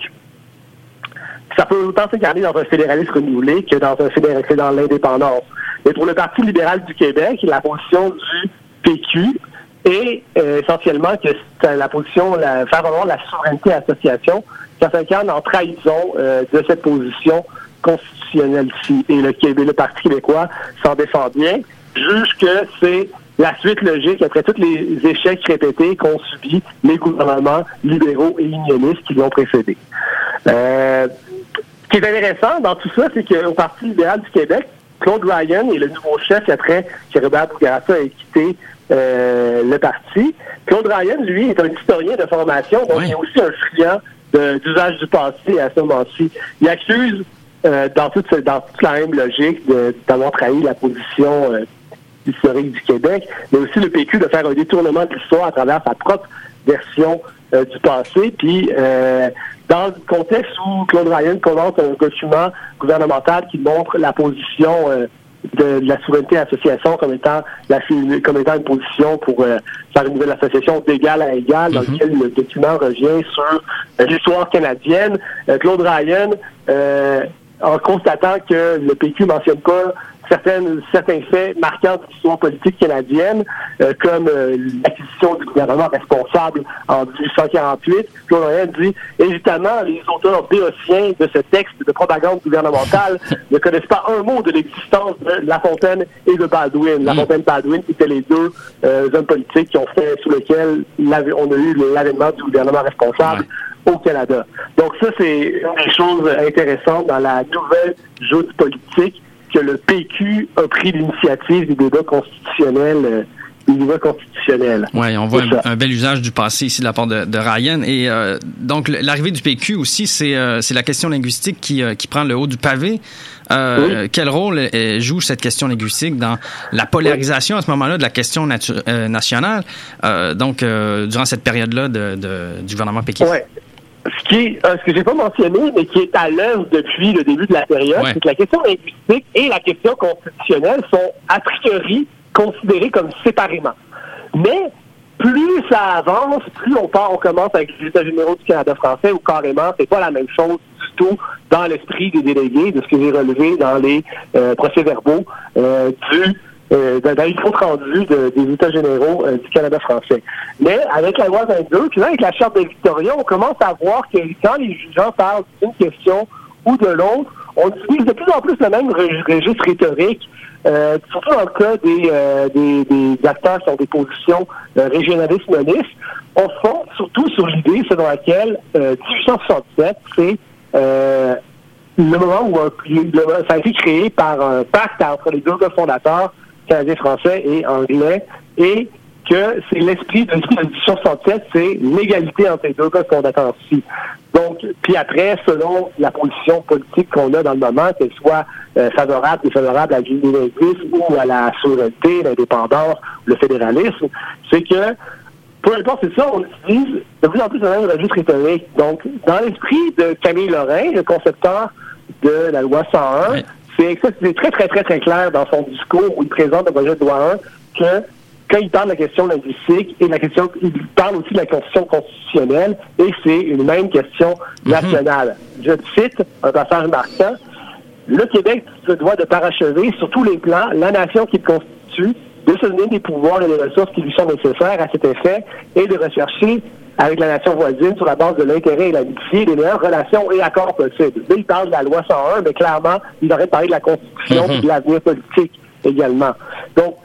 ça peut autant s'incarner dans un fédéralisme renouvelé que dans un fédéralisme dans l'indépendance. Mais pour le Parti libéral du Québec, la position du PQ est euh, essentiellement que la position, la, faire de la souveraineté association, ça s'incarne en trahison euh, de cette position constitutionnelle-ci. Et le, Québec, le Parti québécois s'en défend bien, juge que c'est la suite logique après tous les échecs répétés qu'ont subi les gouvernements libéraux et unionistes qui l'ont précédé. Euh, ce qui est intéressant dans tout ça, c'est qu'au Parti libéral du Québec, Claude Ryan est le nouveau chef après que Robert Bourassa ait quitté euh, le parti. Claude Ryan, lui, est un historien de formation, donc il est aussi un friand d'usage du passé à ce moment-ci. Il accuse, euh, dans, toute, dans toute la même logique, d'avoir trahi la position euh, historique du Québec, mais aussi le PQ de faire un détournement de l'histoire à travers sa propre version euh, du passé. Puis, euh, dans le contexte où Claude Ryan commente un document gouvernemental qui montre la position euh, de, la souveraineté association comme étant la, comme étant une position pour faire une nouvelle association d'égal à égal, dans mm-hmm. lequel le document revient sur l'histoire canadienne. Claude Ryan, en constatant que le PQ mentionne pas certaines, certains faits marquants de l'histoire politique canadienne, euh, comme euh, l'acquisition du gouvernement responsable en 1848. Claude Ryan dit, évidemment, les auteurs béotiens de ce texte de propagande gouvernementale ne connaissent pas un mot de l'existence de La Fontaine et de Baldwin. La mm. Fontaine et Baldwin étaient les deux euh, hommes politiques qui ont fait, sous lesquels on a eu l'avènement du gouvernement responsable au Canada. Donc ça, c'est une des choses intéressantes dans la nouvelle joute politique que le PQ a pris l'initiative du débat constitutionnel. Euh, constitutionnel. Oui, on voit un, bel usage du passé ici de la part de, Ryan. Et euh, donc, l'arrivée du PQ aussi, c'est euh, la question linguistique qui, qui prend le haut du pavé. Quel rôle joue cette question linguistique dans la polarisation à ce moment-là de la question nationale, donc durant cette période-là de, du gouvernement péquiste? Ce qui est, euh, ce que j'ai pas mentionné, mais qui est à l'œuvre depuis le début de la période, c'est que la question linguistique et la question constitutionnelle sont a priori considérées comme séparément. Mais plus ça avance, plus on part, on commence avec les États généraux du Canada français, où carrément, c'est pas la même chose du tout dans l'esprit des délégués, de ce que j'ai relevé dans les euh, procès-verbaux euh, du euh, dans les comptes rendus des États généraux euh, du Canada français. Mais avec la loi 22, puis là, avec la Charte de Victoria, on commence à voir que quand les jugeants parlent d'une question ou de l'autre, on utilise de plus en plus le même registre rhétorique, euh, surtout dans le cas des, euh, des, des, acteurs qui ont des positions euh, régionalistes monistes. On fond surtout sur l'idée selon laquelle 1867, c'est le moment où ça a été créé par un pacte entre les deux fondateurs canadien français et anglais, et que c'est l'esprit de l'édition 67, c'est l'égalité entre les deux codes fondateurs-ci. Donc, puis après, selon la position politique qu'on a dans le moment, qu'elle soit euh, favorable ou à l'unilinguisme ou à la souveraineté, l'indépendance, le fédéralisme, c'est que peu importe, c'est ça, on utilise de plus en plus même registre rhétorique. Donc, dans l'esprit de Camille Lorrain, le concepteur de la loi 101, c'est très, très, très, très clair dans son discours où il présente le projet de loi 1 que quand il parle de la question linguistique et la question, il parle aussi de la constitution constitutionnelle et c'est une même question mhm. nationale. Je cite un passage marquant. Le Québec se doit de parachever sur tous les plans la nation qu'il constitue, de se donner des pouvoirs et des ressources qui lui sont nécessaires à cet effet et de rechercher avec la nation voisine sur la base de l'intérêt et l'amitié les meilleures relations et accords possibles. Là, il parle de la loi 101, mais clairement, il aurait parlé de la Constitution mhm. et de l'avenir politique également. Donc,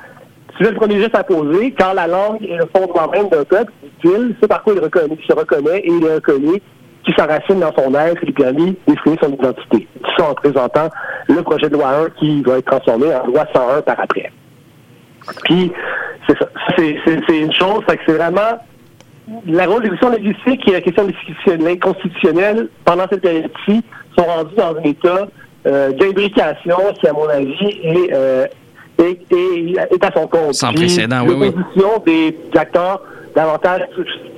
c'est le premier geste à poser. Quand la langue est le fondement même d'un peuple, dit-il, c'est par quoi il, reconnaît, il se reconnaît et il est reconnu qui s'enracine dans son être et lui permet d'exprimer son identité. Tout ça en présentant le projet de loi 1 qui va être transformé en loi 101 par après. Puis, c'est ça. C'est une chose, que c'est vraiment la questions linguistiques et la question constitutionnelle pendant cette période-ci sont rendus dans un état euh, d'imbrication qui, à mon avis, est, euh, est, à son compte. Sans précédent, oui, oui. des acteurs davantage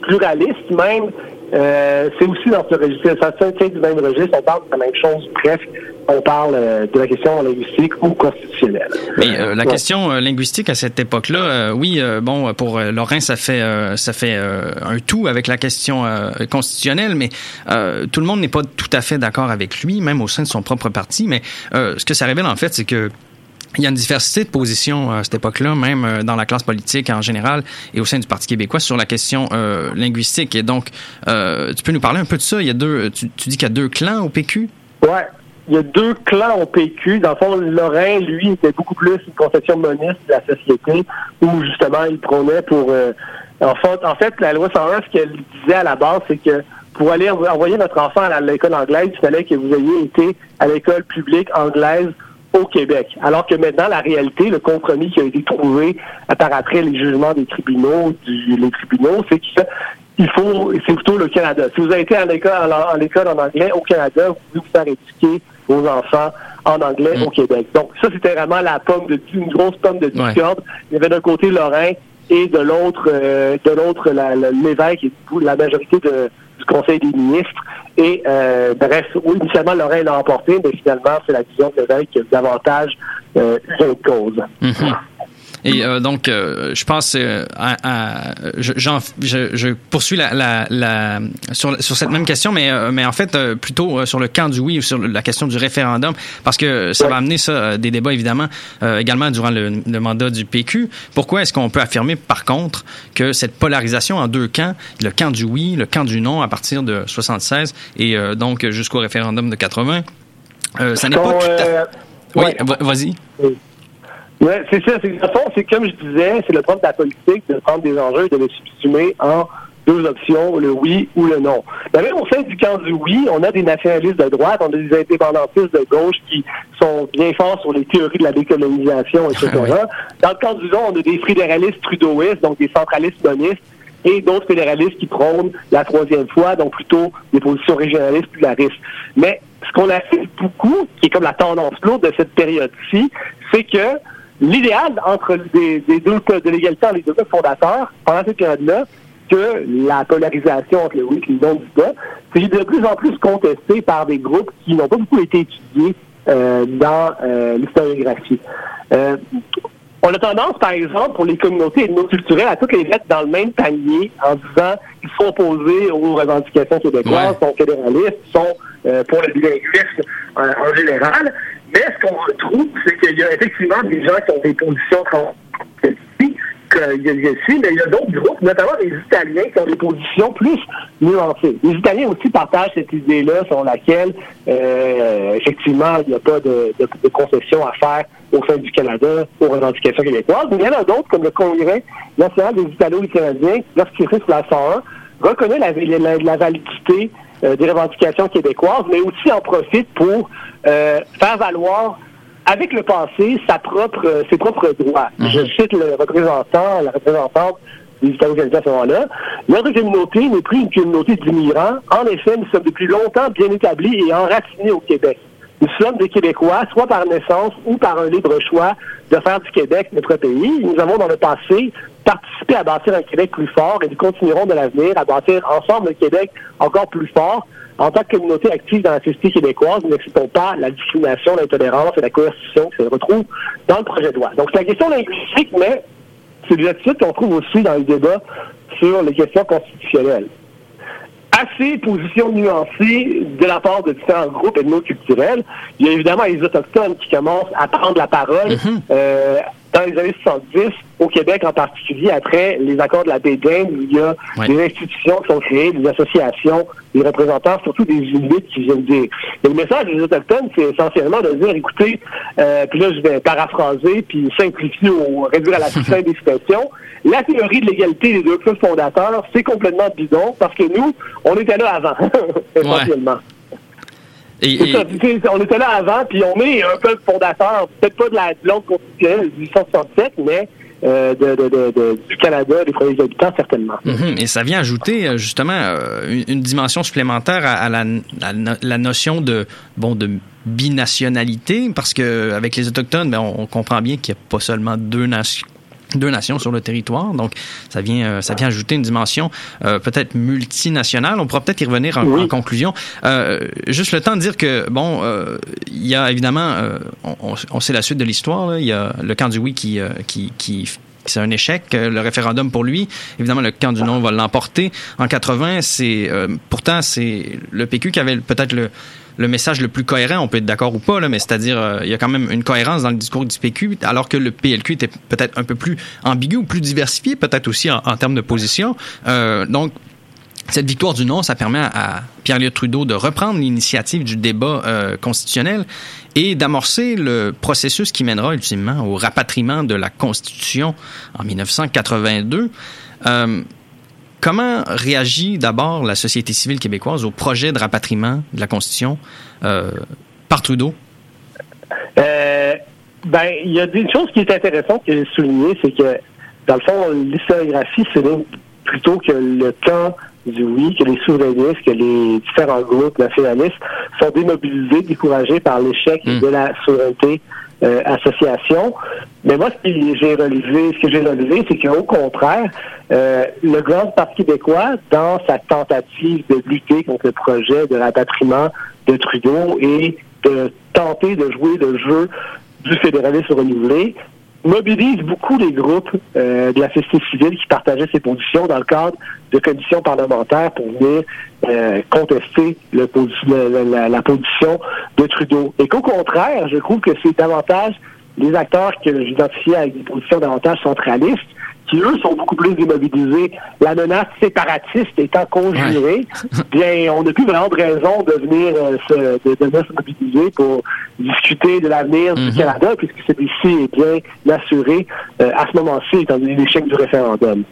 pluralistes, même, euh, c'est aussi dans ce registre. Ça tient du même registre. On parle de la même chose presque. On parle euh, de la question linguistique ou constitutionnelle. Mais euh, la question linguistique à cette époque-là, oui, bon, pour Laurent, ça fait ça fait un tout avec la question constitutionnelle, mais tout le monde n'est pas tout à fait d'accord avec lui, même au sein de son propre parti. Mais ce que ça révèle en fait, c'est que il y a une diversité de positions à cette époque-là, même euh, dans la classe politique en général et au sein du Parti québécois sur la question euh, linguistique. Et donc, euh, tu peux nous parler un peu de ça? Il y a deux, tu, dis qu'il y a deux clans au PQ? Ouais. Il y a deux clans au PQ. Dans le fond, Lorrain, lui, était beaucoup plus une conception moniste de la société où, justement, il prônait pour... en, fait, en fait, la loi 101, ce qu'elle disait à la base, c'est que pour aller envoyer notre enfant à l'école anglaise, il fallait que vous ayez été à l'école publique anglaise au Québec. Alors que maintenant, la réalité, le compromis qui a été trouvé par après les jugements des tribunaux, du, les tribunaux, c'est qu'il faut, c'est plutôt le Canada. Si vous avez été à l'école en, l'école en anglais au Canada, vous pouvez vous faire éduquer vos enfants en anglais au mm. Québec. Donc ça, c'était vraiment la pomme de une grosse pomme de discorde. Il y avait d'un côté Lorrain et de l'autre, euh, de l'autre l'évêque et la majorité de, du Conseil des ministres. Et euh, bref, oui, initialement, Lorrain l'a emporté, mais finalement, c'est la vision de l'évêque qui a davantage euh, une cause. Mm-hmm. Et euh, donc, euh, je pense euh, à, je, je, poursuis la, la, la, sur, sur cette même question, mais, mais en fait plutôt sur le camp du oui ou sur la question du référendum, parce que ça va amener ça des débats évidemment également durant le, le, mandat du PQ. Pourquoi est-ce qu'on peut affirmer par contre que cette polarisation en deux camps, le camp du oui, le camp du non à partir de 76 et donc jusqu'au référendum de 80, ça n'est pas tout à fait... Oui, vas-y. Oui, c'est ça. C'est, c'est comme je disais, c'est le propre de la politique de prendre des enjeux et de les subsumer en deux options, le oui ou le non. Mais même au sein du camp du oui, on a des nationalistes de droite, on a des indépendantistes de gauche qui sont bien forts sur les théories de la décolonisation, etc. Dans le camp du non, on a des fédéralistes trudeauistes, donc des centralistes monistes, et d'autres fédéralistes qui prônent la troisième fois, donc plutôt des positions régionalistes pluraristes. Mais ce qu'on a fait beaucoup, qui est comme la tendance lourde de cette période-ci, c'est que l'idéal entre des, des deux de l'égalité entre les deux fondateurs pendant cette période-là, que la polarisation entre le oui et le non du bas, c'est de plus en plus contesté par des groupes qui n'ont pas beaucoup été étudiés euh, dans euh, l'historiographie. Euh, on a tendance, par exemple, pour les communautés ethnoculturelles, à toutes les mettre dans le même panier en disant qu'ils sont opposés aux revendications québécoises, sont fédéralistes, sont euh, pour le bilinguisme en général. Mais ce qu'on retrouve, c'est qu'il y a effectivement des gens qui ont des positions a ici, mais il y a d'autres groupes, notamment les Italiens, qui ont des positions plus nuancées. Les Italiens aussi partagent cette idée-là sur laquelle, euh, effectivement, il n'y a pas de, concession à faire au sein du Canada aux revendications québécoises. Mais il y en a d'autres, comme le Congrès national des Italo-Canadiens, lorsqu'il sur la 101, reconnaît la, validité euh, des revendications québécoises, mais aussi en profite pour euh, faire valoir avec le passé sa propre, euh, ses propres droits. Mhm. Je cite le représentant, la représentante des Italo-Canadiens à ce moment-là. Notre communauté n'est plus une communauté d'immigrants. En effet, nous sommes depuis longtemps bien établis et enracinés au Québec. Nous sommes des Québécois, soit par naissance ou par un libre choix de faire du Québec notre pays. Nous avons dans le passé participer à bâtir un Québec plus fort et nous continuerons de l'avenir à bâtir ensemble un Québec encore plus fort. En tant que communauté active dans la société québécoise, nous n'acceptons pas la discrimination, l'intolérance et la coercition qui se retrouvent dans le projet de loi. Donc, c'est la question linguistique, mais c'est des attitudes qu'on trouve aussi dans le débat sur les questions constitutionnelles assez position nuancée de la part de différents groupes ethno-culturels. Il y a évidemment les Autochtones qui commencent à prendre la parole. Mm-hmm. euh, dans les années 70, au Québec en particulier, après les accords de la baie où il y a des institutions qui sont créées, des associations, des représentants, surtout des Inuits qui viennent dire. Et le message des Autochtones, c'est essentiellement de dire, écoutez, euh, puis là je vais paraphraser, puis simplifier ou réduire à la fin des citations, la théorie de l'égalité des deux clubs fondateurs, c'est complètement bidon, parce que nous, on était là avant, *laughs* essentiellement. Et, on était là avant, puis on est un peuple fondateur, peut-être pas de la langue constitutionnelle de 1867, mais euh, de, de, de, du Canada, des premiers habitants, certainement. Mhm. Et ça vient ajouter euh, justement euh, une, dimension supplémentaire à, la, la, notion de bon de binationalité, parce que avec les autochtones, ben, on, on comprend bien qu'il n'y a pas seulement deux nations deux nations sur le territoire. Donc, ça vient, euh, ça vient ajouter une dimension euh, peut-être multinationale. On pourra peut-être y revenir en, conclusion. Euh, juste le temps de dire que, bon, il y a évidemment, on, on, sait la suite de l'histoire. Il y a le camp du oui qui, qui, qui c'est un échec. Le référendum pour lui, évidemment, le camp du non va l'emporter. En 80, c'est pourtant c'est le PQ qui avait peut-être le le message le plus cohérent, on peut être d'accord ou pas, là, mais c'est-à-dire euh, il y a quand même une cohérence dans le discours du PQ, alors que le PLQ était peut-être un peu plus ambigu ou plus diversifié, peut-être aussi en, termes de position. Euh, donc cette victoire du non, ça permet à Pierre-Éliott Trudeau de reprendre l'initiative du débat euh, constitutionnel et d'amorcer le processus qui mènera ultimement au rapatriement de la Constitution en 1982. Comment réagit d'abord la société civile québécoise au projet de rapatriement de la Constitution euh, par Trudeau? Euh, ben, il y a une chose qui est intéressante que j'ai souligné, c'est que, dans le fond, l'historiographie c'est plutôt que le camp du oui, que les souverainistes, que les différents groupes nationalistes sont démobilisés, découragés par l'échec hmm. de la souveraineté euh, association. Mais moi, ce que j'ai relevé, ce que j'ai relevé, c'est qu'au contraire, euh, le Grand Parti québécois, dans sa tentative de lutter contre le projet de rapatriement de Trudeau et de tenter de jouer le jeu du fédéralisme renouvelé, mobilise beaucoup les groupes euh, de la société civile qui partageaient ces positions dans le cadre de commissions parlementaires pour venir euh, contester le, la, la, position de Trudeau. Et qu'au contraire, je trouve que c'est davantage les acteurs que j'identifiais avec des positions davantage centralistes qui, eux, sont beaucoup plus démobilisés. La menace séparatiste étant conjurée, bien, on n'a plus vraiment de raison de venir, euh, se, de, se mobiliser pour discuter de l'avenir du mhm. Canada, puisque celui-ci est bien assuré euh, à ce moment-ci, étant donné l'échec du référendum.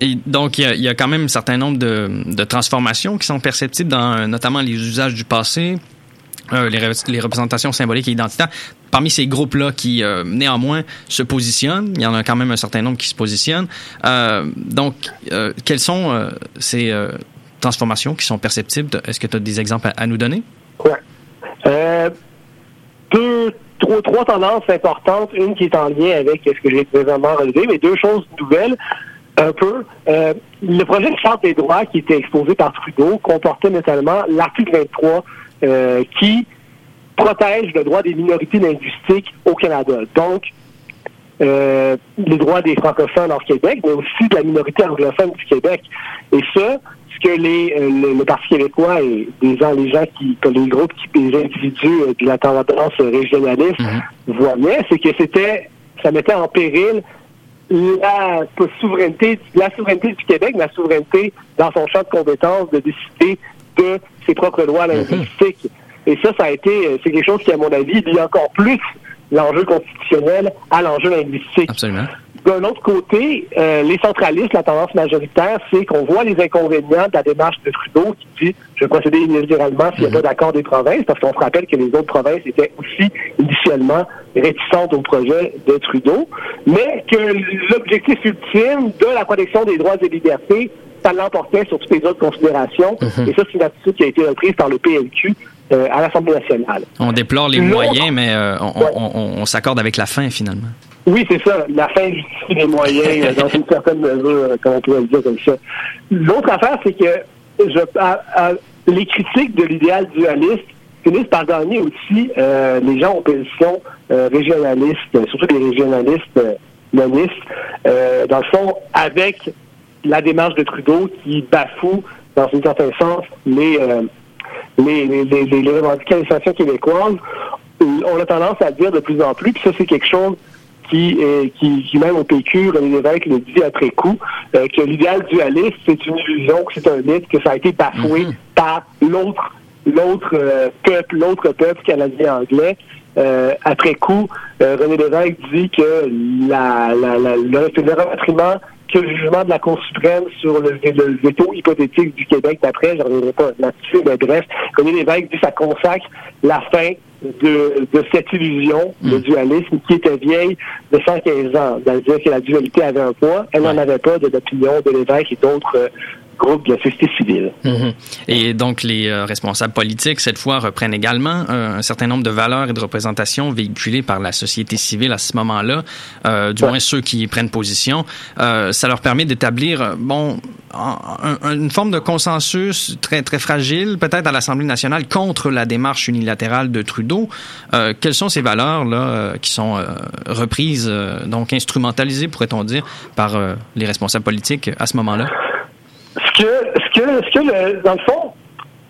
Et donc, il y, a, quand même un certain nombre de, de transformations qui sont perceptibles dans notamment les usages du passé, euh, les, représentations symboliques et identitaires. Parmi ces groupes-là qui, euh, néanmoins, se positionnent, il y en a quand même un certain nombre qui se positionnent. Euh, donc, quelles sont ces transformations qui sont perceptibles? Est-ce que tu as des exemples à, nous donner? Oui. deux, trois, trois, tendances importantes. Une qui est en lien avec ce que j'ai présentement relevé, mais deux choses nouvelles un peu. le projet de charte des droits qui était exposé par Trudeau comportait notamment l'article 23 euh, qui protège le droit des minorités linguistiques au Canada. Donc, euh, les droits des francophones hors Québec, mais aussi de la minorité anglophone du Québec. Et ça, ce que les, euh, le, Parti québécois et des gens, les gens qui, les groupes, qui, les individus de la tendance régionaliste mm voyaient, c'est que c'était, ça mettait en péril la souveraineté, la souveraineté du Québec, la souveraineté dans son champ de compétences de décider de ses propres droits linguistiques. Et ça, ça a été, c'est quelque chose qui, à mon avis, lie encore plus l'enjeu constitutionnel à l'enjeu linguistique. Absolument. D'un autre côté, euh, les centralistes, la tendance majoritaire, c'est qu'on voit les inconvénients de la démarche de Trudeau qui dit je vais procéder unilatéralement s'il n'y a pas mhm. d'accord des provinces, parce qu'on se rappelle que les autres provinces étaient aussi initialement réticentes au projet de Trudeau, mais que l'objectif ultime de la protection des droits et libertés ça l'emportait sur toutes les autres considérations. Mhm. Et ça, c'est une attitude qui a été reprise par le PLQ euh, à l'Assemblée nationale. On déplore les moyens, mais euh, on, s'accorde avec la fin, finalement. Oui, c'est ça. La fin justifie les moyens, dans une certaine mesure, comme on pourrait le dire comme ça. L'autre affaire, c'est que je, les critiques de l'idéal dualiste finissent par gagner aussi euh, les gens en position euh, régionaliste, surtout des régionalistes euh, monistes, euh, dans le fond, avec la démarche de Trudeau qui bafoue, dans un certain sens, les, les, les, les, les revendications québécoises. On a tendance à dire de plus en plus, puis ça c'est quelque chose qui, qui, qui, même au PQ, René Lévesque le dit après coup, que l'idéal dualiste, c'est une illusion, que c'est un mythe, que ça a été bafoué mm-hmm. par l'autre l'autre euh, peuple, l'autre peuple canadien-anglais. Euh, après coup, euh, René Lévesque dit que la, la, la, le, le que le jugement de la Cour suprême sur le, veto hypothétique du Québec d'après, je reviendrai pas là-dessus, mais bref, René Lévesque dit que ça consacre la fin de, de cette illusion, le mm. dualisme, qui était vieille de 115 ans. C'est-à-dire que la dualité avait un poids, elle n'en avait pas de l'opinion de Lévesque et d'autres groupe de la société civile. Mhm. Et donc, les euh, responsables politiques, cette fois, reprennent également euh, un certain nombre de valeurs et de représentations véhiculées par la société civile à ce moment-là, euh, du moins ceux qui prennent position. ça leur permet d'établir, bon, une forme de consensus très, très fragile, peut-être à l'Assemblée nationale, contre la démarche unilatérale de Trudeau. quelles sont ces valeurs-là qui sont reprises, donc instrumentalisées, pourrait-on dire, par les responsables politiques à ce moment-là? Ce que, ce que, ce que le, dans le fond,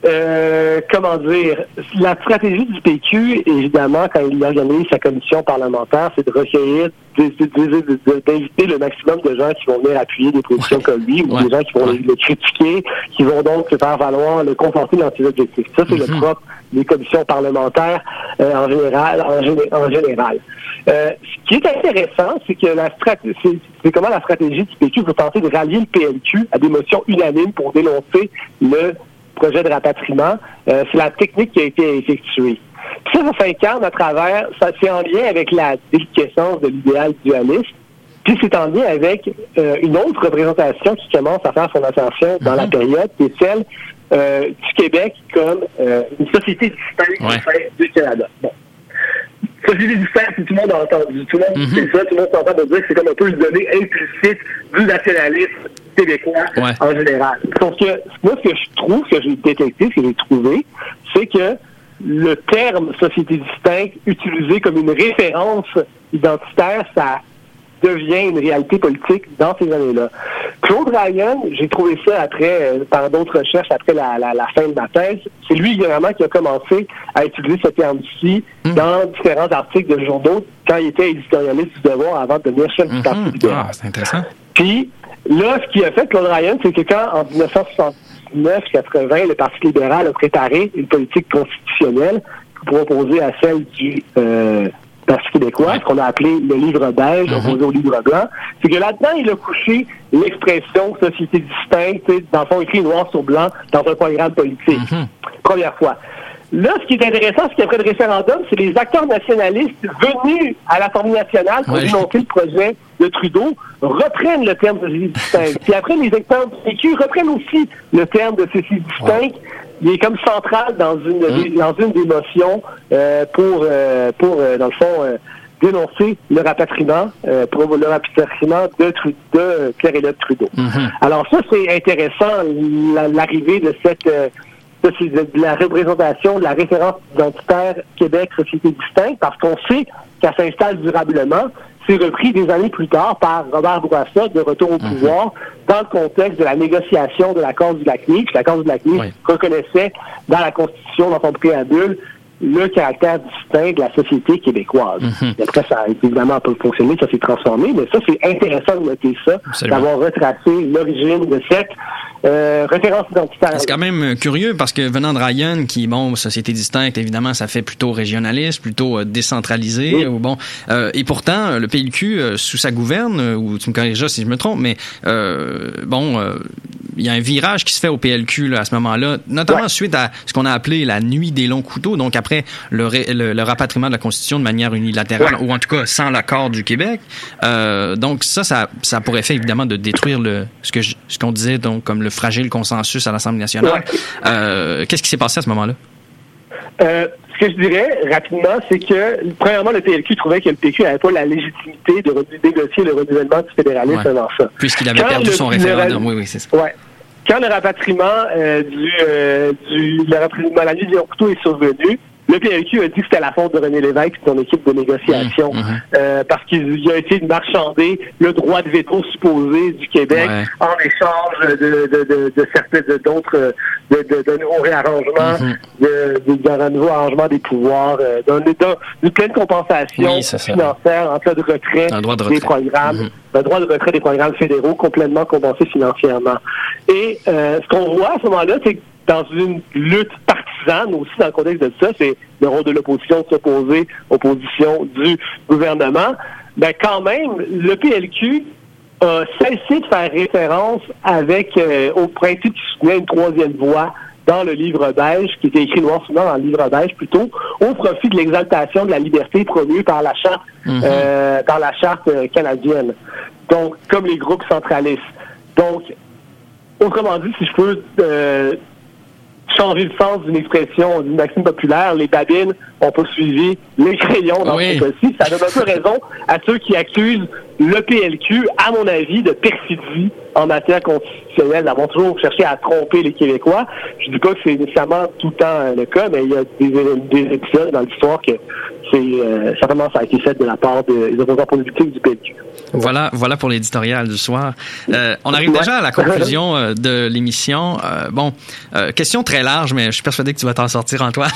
euh, comment dire, la stratégie du PQ, évidemment, quand il organise sa commission parlementaire, c'est de recueillir, d'inviter le maximum de gens qui vont venir appuyer des positions comme lui, ou des gens qui vont le critiquer, qui vont donc se faire valoir, le conforter dans ses objectifs. Ça, c'est le mm-hmm. propre des commissions parlementaires euh, en général. En, général. Euh, ce qui est intéressant, c'est que la stratégie, c'est comment la stratégie du PQ veut tenter de rallier le PLQ à des motions unanimes pour dénoncer le projet de rapatriement. Euh, c'est la technique qui a été effectuée. ça, ça s'incarne à travers, ça c'est en lien avec la déliquescence de l'idéal dualiste. Puis c'est en lien avec euh, une autre représentation qui commence à faire son ascension dans la mm-hmm. période, qui est celle euh, du Québec comme une société distincte du Canada. Bon. Société distincte, tout le monde a entendu, tout le monde mm-hmm. ça, tout le monde s'entend de dire que c'est comme un peu une donnée implicite du nationalisme québécois en général. Sauf que moi, ce que je trouve, ce que j'ai détecté, ce que j'ai trouvé, c'est que le terme société distincte utilisé comme une référence identitaire, ça devient une réalité politique dans ces années-là. Claude Ryan, j'ai trouvé ça après, euh, par d'autres recherches, après la, fin de ma thèse, c'est lui vraiment qui a commencé à utiliser ce terme-ci hmm. dans différents articles de journaux quand il était éditorialiste du devoir avant de devenir chef du Parti hmm. libéral. Ah, c'est intéressant. Puis, Là, ce qui a fait Claude Ryan, c'est que quand, en 1969-80, le Parti libéral a préparé une politique constitutionnelle pour opposer à celle du euh, Parti québécois, ce qu'on a appelé le livre beige, mm-hmm. opposé au livre blanc, c'est que là-dedans, il a couché l'expression société distincte, dans le fond écrit noir sur blanc, dans un programme politique. Mm-hmm. Première fois. Là, ce qui est intéressant, c'est qu'après le référendum, c'est les acteurs nationalistes venus à l'Assemblée nationale pour dénoncer le projet de Trudeau reprennent le terme de ceci distinct. *laughs* Puis après, les acteurs du PQ reprennent aussi le terme de ceci distinct. Il est comme central dans une mmh. dans une des motions euh, pour euh, pour euh, dans le fond dénoncer le rapatriement pour le rapatriement de, de Pierre-Éliott Trudeau. Mmh. Alors ça c'est intéressant l'arrivée de cette c'est de la représentation de la référence identitaire Québec Société distincte parce qu'on sait qu'elle s'installe durablement. C'est repris des années plus tard par Robert Bourassa de retour au mhm. pouvoir dans le contexte de la négociation de l'accord du Lac-Mead. L'accord du Lac-Mead reconnaissait dans la Constitution, dans son préambule, le caractère distinct de la société québécoise. Mhm. Après, ça a évidemment pas fonctionné, ça s'est transformé, mais ça, c'est intéressant de noter ça, d'avoir retracé l'origine de cette euh, référence identitaire. C'est quand même euh, curieux parce que venant de Ryan, qui, bon, société distincte, évidemment, ça fait plutôt régionaliste, plutôt euh, décentralisé. Ou bon, et pourtant, le PLQ, sous sa gouverne, ou tu me corrigeras si je me trompe, mais bon, il y a un virage qui se fait au PLQ là, à ce moment-là, notamment suite à ce qu'on a appelé la nuit des longs couteaux, donc après le, le, rapatriement de la Constitution de manière unilatérale, ou en tout cas sans l'accord du Québec. donc ça, ça, ça pourrait faire évidemment de détruire le ce que ce qu'on disait donc comme le fragile consensus à l'Assemblée nationale. Euh, qu'est-ce qui s'est passé à ce moment-là? Euh, ce que je dirais rapidement, c'est que, premièrement, le PLQ trouvait que le PQ n'avait pas la légitimité de négocier le renouvellement du fédéralisme Ouais. dans ça. Puisqu'il avait Quand perdu le- son le- référendum. Oui, oui, c'est ça. Ouais. Quand le rapatriement euh, du, euh, du le rapatriement, la nuit du couteau est survenu, le PLQ a dit que c'était la faute de René Lévesque et son équipe de négociation Mmh, mmh. euh, parce qu'il il a essayé de marchander le droit de veto supposé du Québec Ouais. en échange de, de, de, de certains de d'autres de, de, de nouveaux réarrangements, de, de- d'un nouveau arrangement des pouvoirs, euh, d'un, d'un- d'une pleine compensation Oui, financière en cas de retrait Un droit de des retrait. programmes, Mhm. un droit de retrait des programmes fédéraux complètement compensé financièrement. Et euh, ce qu'on voit à ce moment-là, c'est que dans une lutte partisane aussi dans le contexte de ça, c'est le rôle de l'opposition de s'opposer aux positions du gouvernement. Ben quand même, le PLQ a cessé de faire référence avec euh, au principe qui soutenait une troisième voie dans le livre beige, qui était écrit noir sur blanc dans le livre beige plutôt, au profit de l'exaltation de la liberté promue par la charte, Mhm. euh, la charte canadienne. Donc, comme les groupes centralistes. Donc, autrement dit, si je peux euh, changer le sens d'une expression, d'une maxime populaire, les babines ont pas suivi les crayons dans Oui. ce cas-ci. Ça donne un peu raison à ceux qui accusent le PLQ, à mon avis, de perfidie en matière constitutionnelle, d'avoir toujours cherché à tromper les Québécois. Je dis pas que c'est nécessairement tout le temps le cas, mais il y a des, des épisodes dans l'histoire que c'est euh, certainement ça a été fait de la part des politiques du PLQ. Voilà, voilà pour l'éditorial du soir. Euh, on arrive Ouais. déjà à la conclusion *laughs* euh, de l'émission. Euh, bon, euh, question très large, mais je suis persuadé que tu vas t'en sortir, Antoine.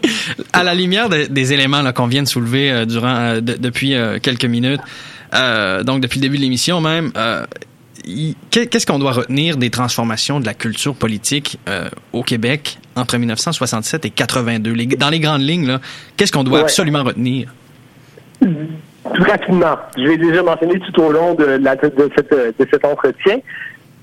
*laughs* à la lumière de- des éléments là, qu'on vient de soulever euh, durant euh, de- depuis euh, quelques minutes, euh, donc depuis le début de l'émission même, euh, qu'est-ce qu'on doit retenir des transformations de la culture politique euh, au Québec entre 1967 et 82 Les- Dans les grandes lignes, qu'est-ce qu'on doit Ouais. absolument retenir? Tout rapidement, je l'ai déjà mentionné tout au long de, la, de, cette, de cet entretien,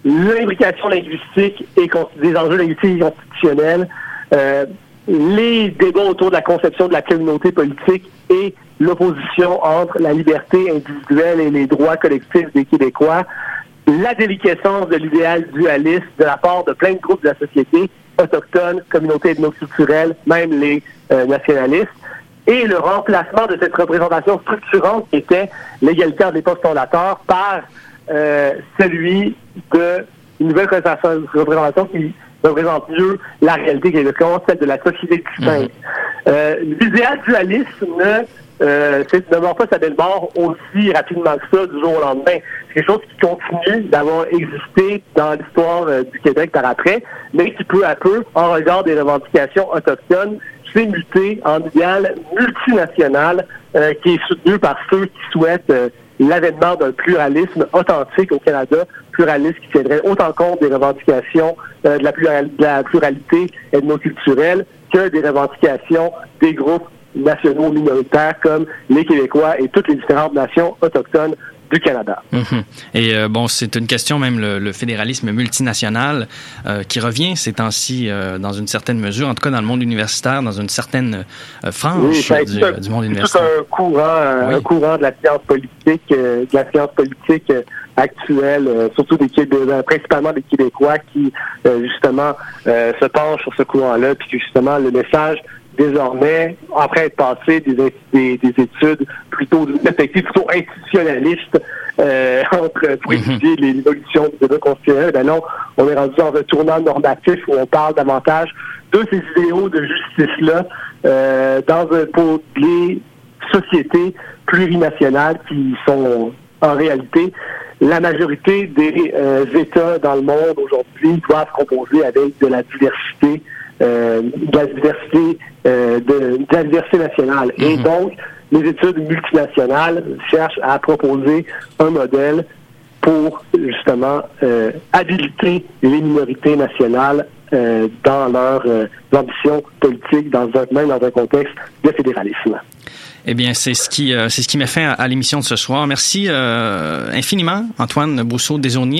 l'imbrication linguistique et des enjeux linguistiques et constitutionnels, euh, les débats autour de la conception de la communauté politique et l'opposition entre la liberté individuelle et les droits collectifs des Québécois, la déliquescence de l'idéal dualiste de la part de plein de groupes de la société, autochtones, communautés ethnoculturelles, même les euh, nationalistes, et le remplacement de cette représentation structurante qui était l'égalité entre les postes fondateurs par euh, celui de une nouvelle représentation, qui représente mieux la réalité québécoise, celle de la société distincte. Euh, L'idéal dualisme ne, euh, ne pas sa belle mort aussi rapidement que ça du jour au lendemain. C'est quelque chose qui continue d'avoir existé dans l'histoire euh, du Québec par après, mais qui peu à peu, en regard des revendications autochtones, s'est muté en idéal multinational euh, qui est soutenu par ceux qui souhaitent euh, l'avènement d'un pluralisme authentique au Canada, pluralisme qui tiendrait autant compte des revendications euh, de la pluralité ethnoculturelle que des revendications des groupes nationaux minoritaires comme les Québécois et toutes les différentes nations autochtones du Canada. Mhm. Et euh, bon, c'est une question même le, le fédéralisme multinational euh, qui revient ces temps-ci euh, dans une certaine mesure, en tout cas dans le monde universitaire, dans une certaine euh, frange Oui, été du, un- du monde universitaire. un courant, Oui. un courant de la science politique, euh, de la science politique euh, actuelle, euh, surtout des Québécois, principalement des Québécois qui euh, justement euh, se penchent sur ce courant-là, puis que justement le message désormais, après être passé des, des, des études plutôt d'une perspective plutôt institutionnaliste euh, *laughs* entre pour Mhm. étudier les- l'évolution du débat constitutionnel, ben non, on est rendu dans un tournant normatif où on parle davantage de ces idéaux de justice-là euh, dans un, pour les sociétés plurinationales qui sont en réalité la majorité des euh, États dans le monde aujourd'hui doivent composer avec de la diversité, euh, de la diversité, euh, de, de la diversité nationale. Et Mhm. donc, les études multinationales cherchent à proposer un modèle pour justement euh, habiliter les minorités nationales euh, dans leurs euh, ambitions politiques, dans un, même dans un contexte de fédéralisme. Eh bien, c'est ce qui, c'est ce qui met fin à, à l'émission de ce soir. Merci infiniment, Antoine Brousseau-Desaulniers.